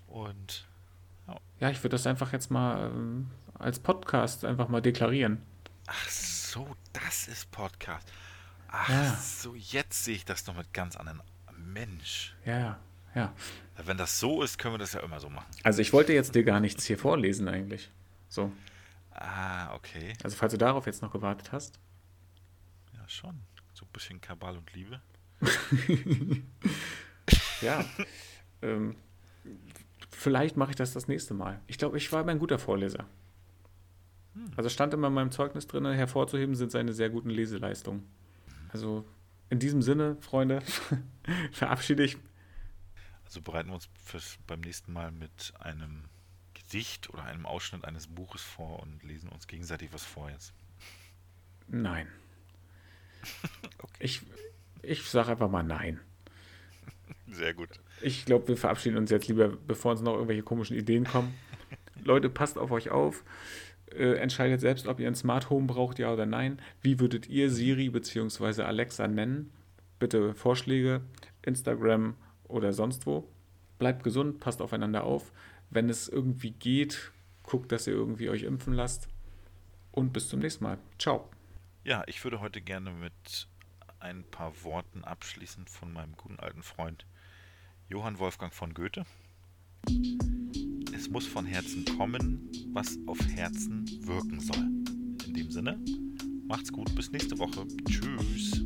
Und Ja, ich würde das einfach jetzt mal ähm, als Podcast einfach mal deklarieren. ach so, das ist Podcast. Ach Ja. so, jetzt sehe ich das noch mit ganz anderen. Mensch, Ja, ja, ja. wenn das so ist, können wir das ja immer so machen. Also ich wollte jetzt dir gar nichts hier vorlesen eigentlich. So, Ah, okay. also falls du darauf jetzt noch gewartet hast. Ja, schon. So ein bisschen Kabal und Liebe. [LAUGHS] Ja. ähm, vielleicht mache ich das das nächste Mal. Ich glaube, ich war immer ein guter Vorleser. Also stand immer in meinem Zeugnis drin, hervorzuheben sind seine sehr guten Leseleistungen. Also in diesem Sinne, Freunde, [LAUGHS] verabschiede ich. Also bereiten wir uns fürs, beim nächsten Mal mit einem Gedicht oder einem Ausschnitt eines Buches vor und lesen uns gegenseitig was vor jetzt. Nein. [LAUGHS] Okay. Ich, ich sage einfach mal nein. Sehr gut. Ich glaube, wir verabschieden uns jetzt lieber, bevor uns noch irgendwelche komischen Ideen kommen. [LAUGHS] Leute, passt auf euch auf. Äh, entscheidet selbst, ob ihr ein Smart Home braucht, ja oder nein. Wie würdet ihr Siri bzw. Alexa nennen? Bitte Vorschläge, Instagram oder sonst wo. Bleibt gesund, passt aufeinander auf. Wenn es irgendwie geht, guckt, dass ihr irgendwie euch impfen lasst. Und bis zum nächsten Mal. Ciao. Ja, ich würde heute gerne mit ein paar Worten abschließen von meinem guten alten Freund Johann Wolfgang von Goethe. Es muss von Herzen kommen, was auf Herzen wirken soll. In dem Sinne, macht's gut, bis nächste Woche. Tschüss.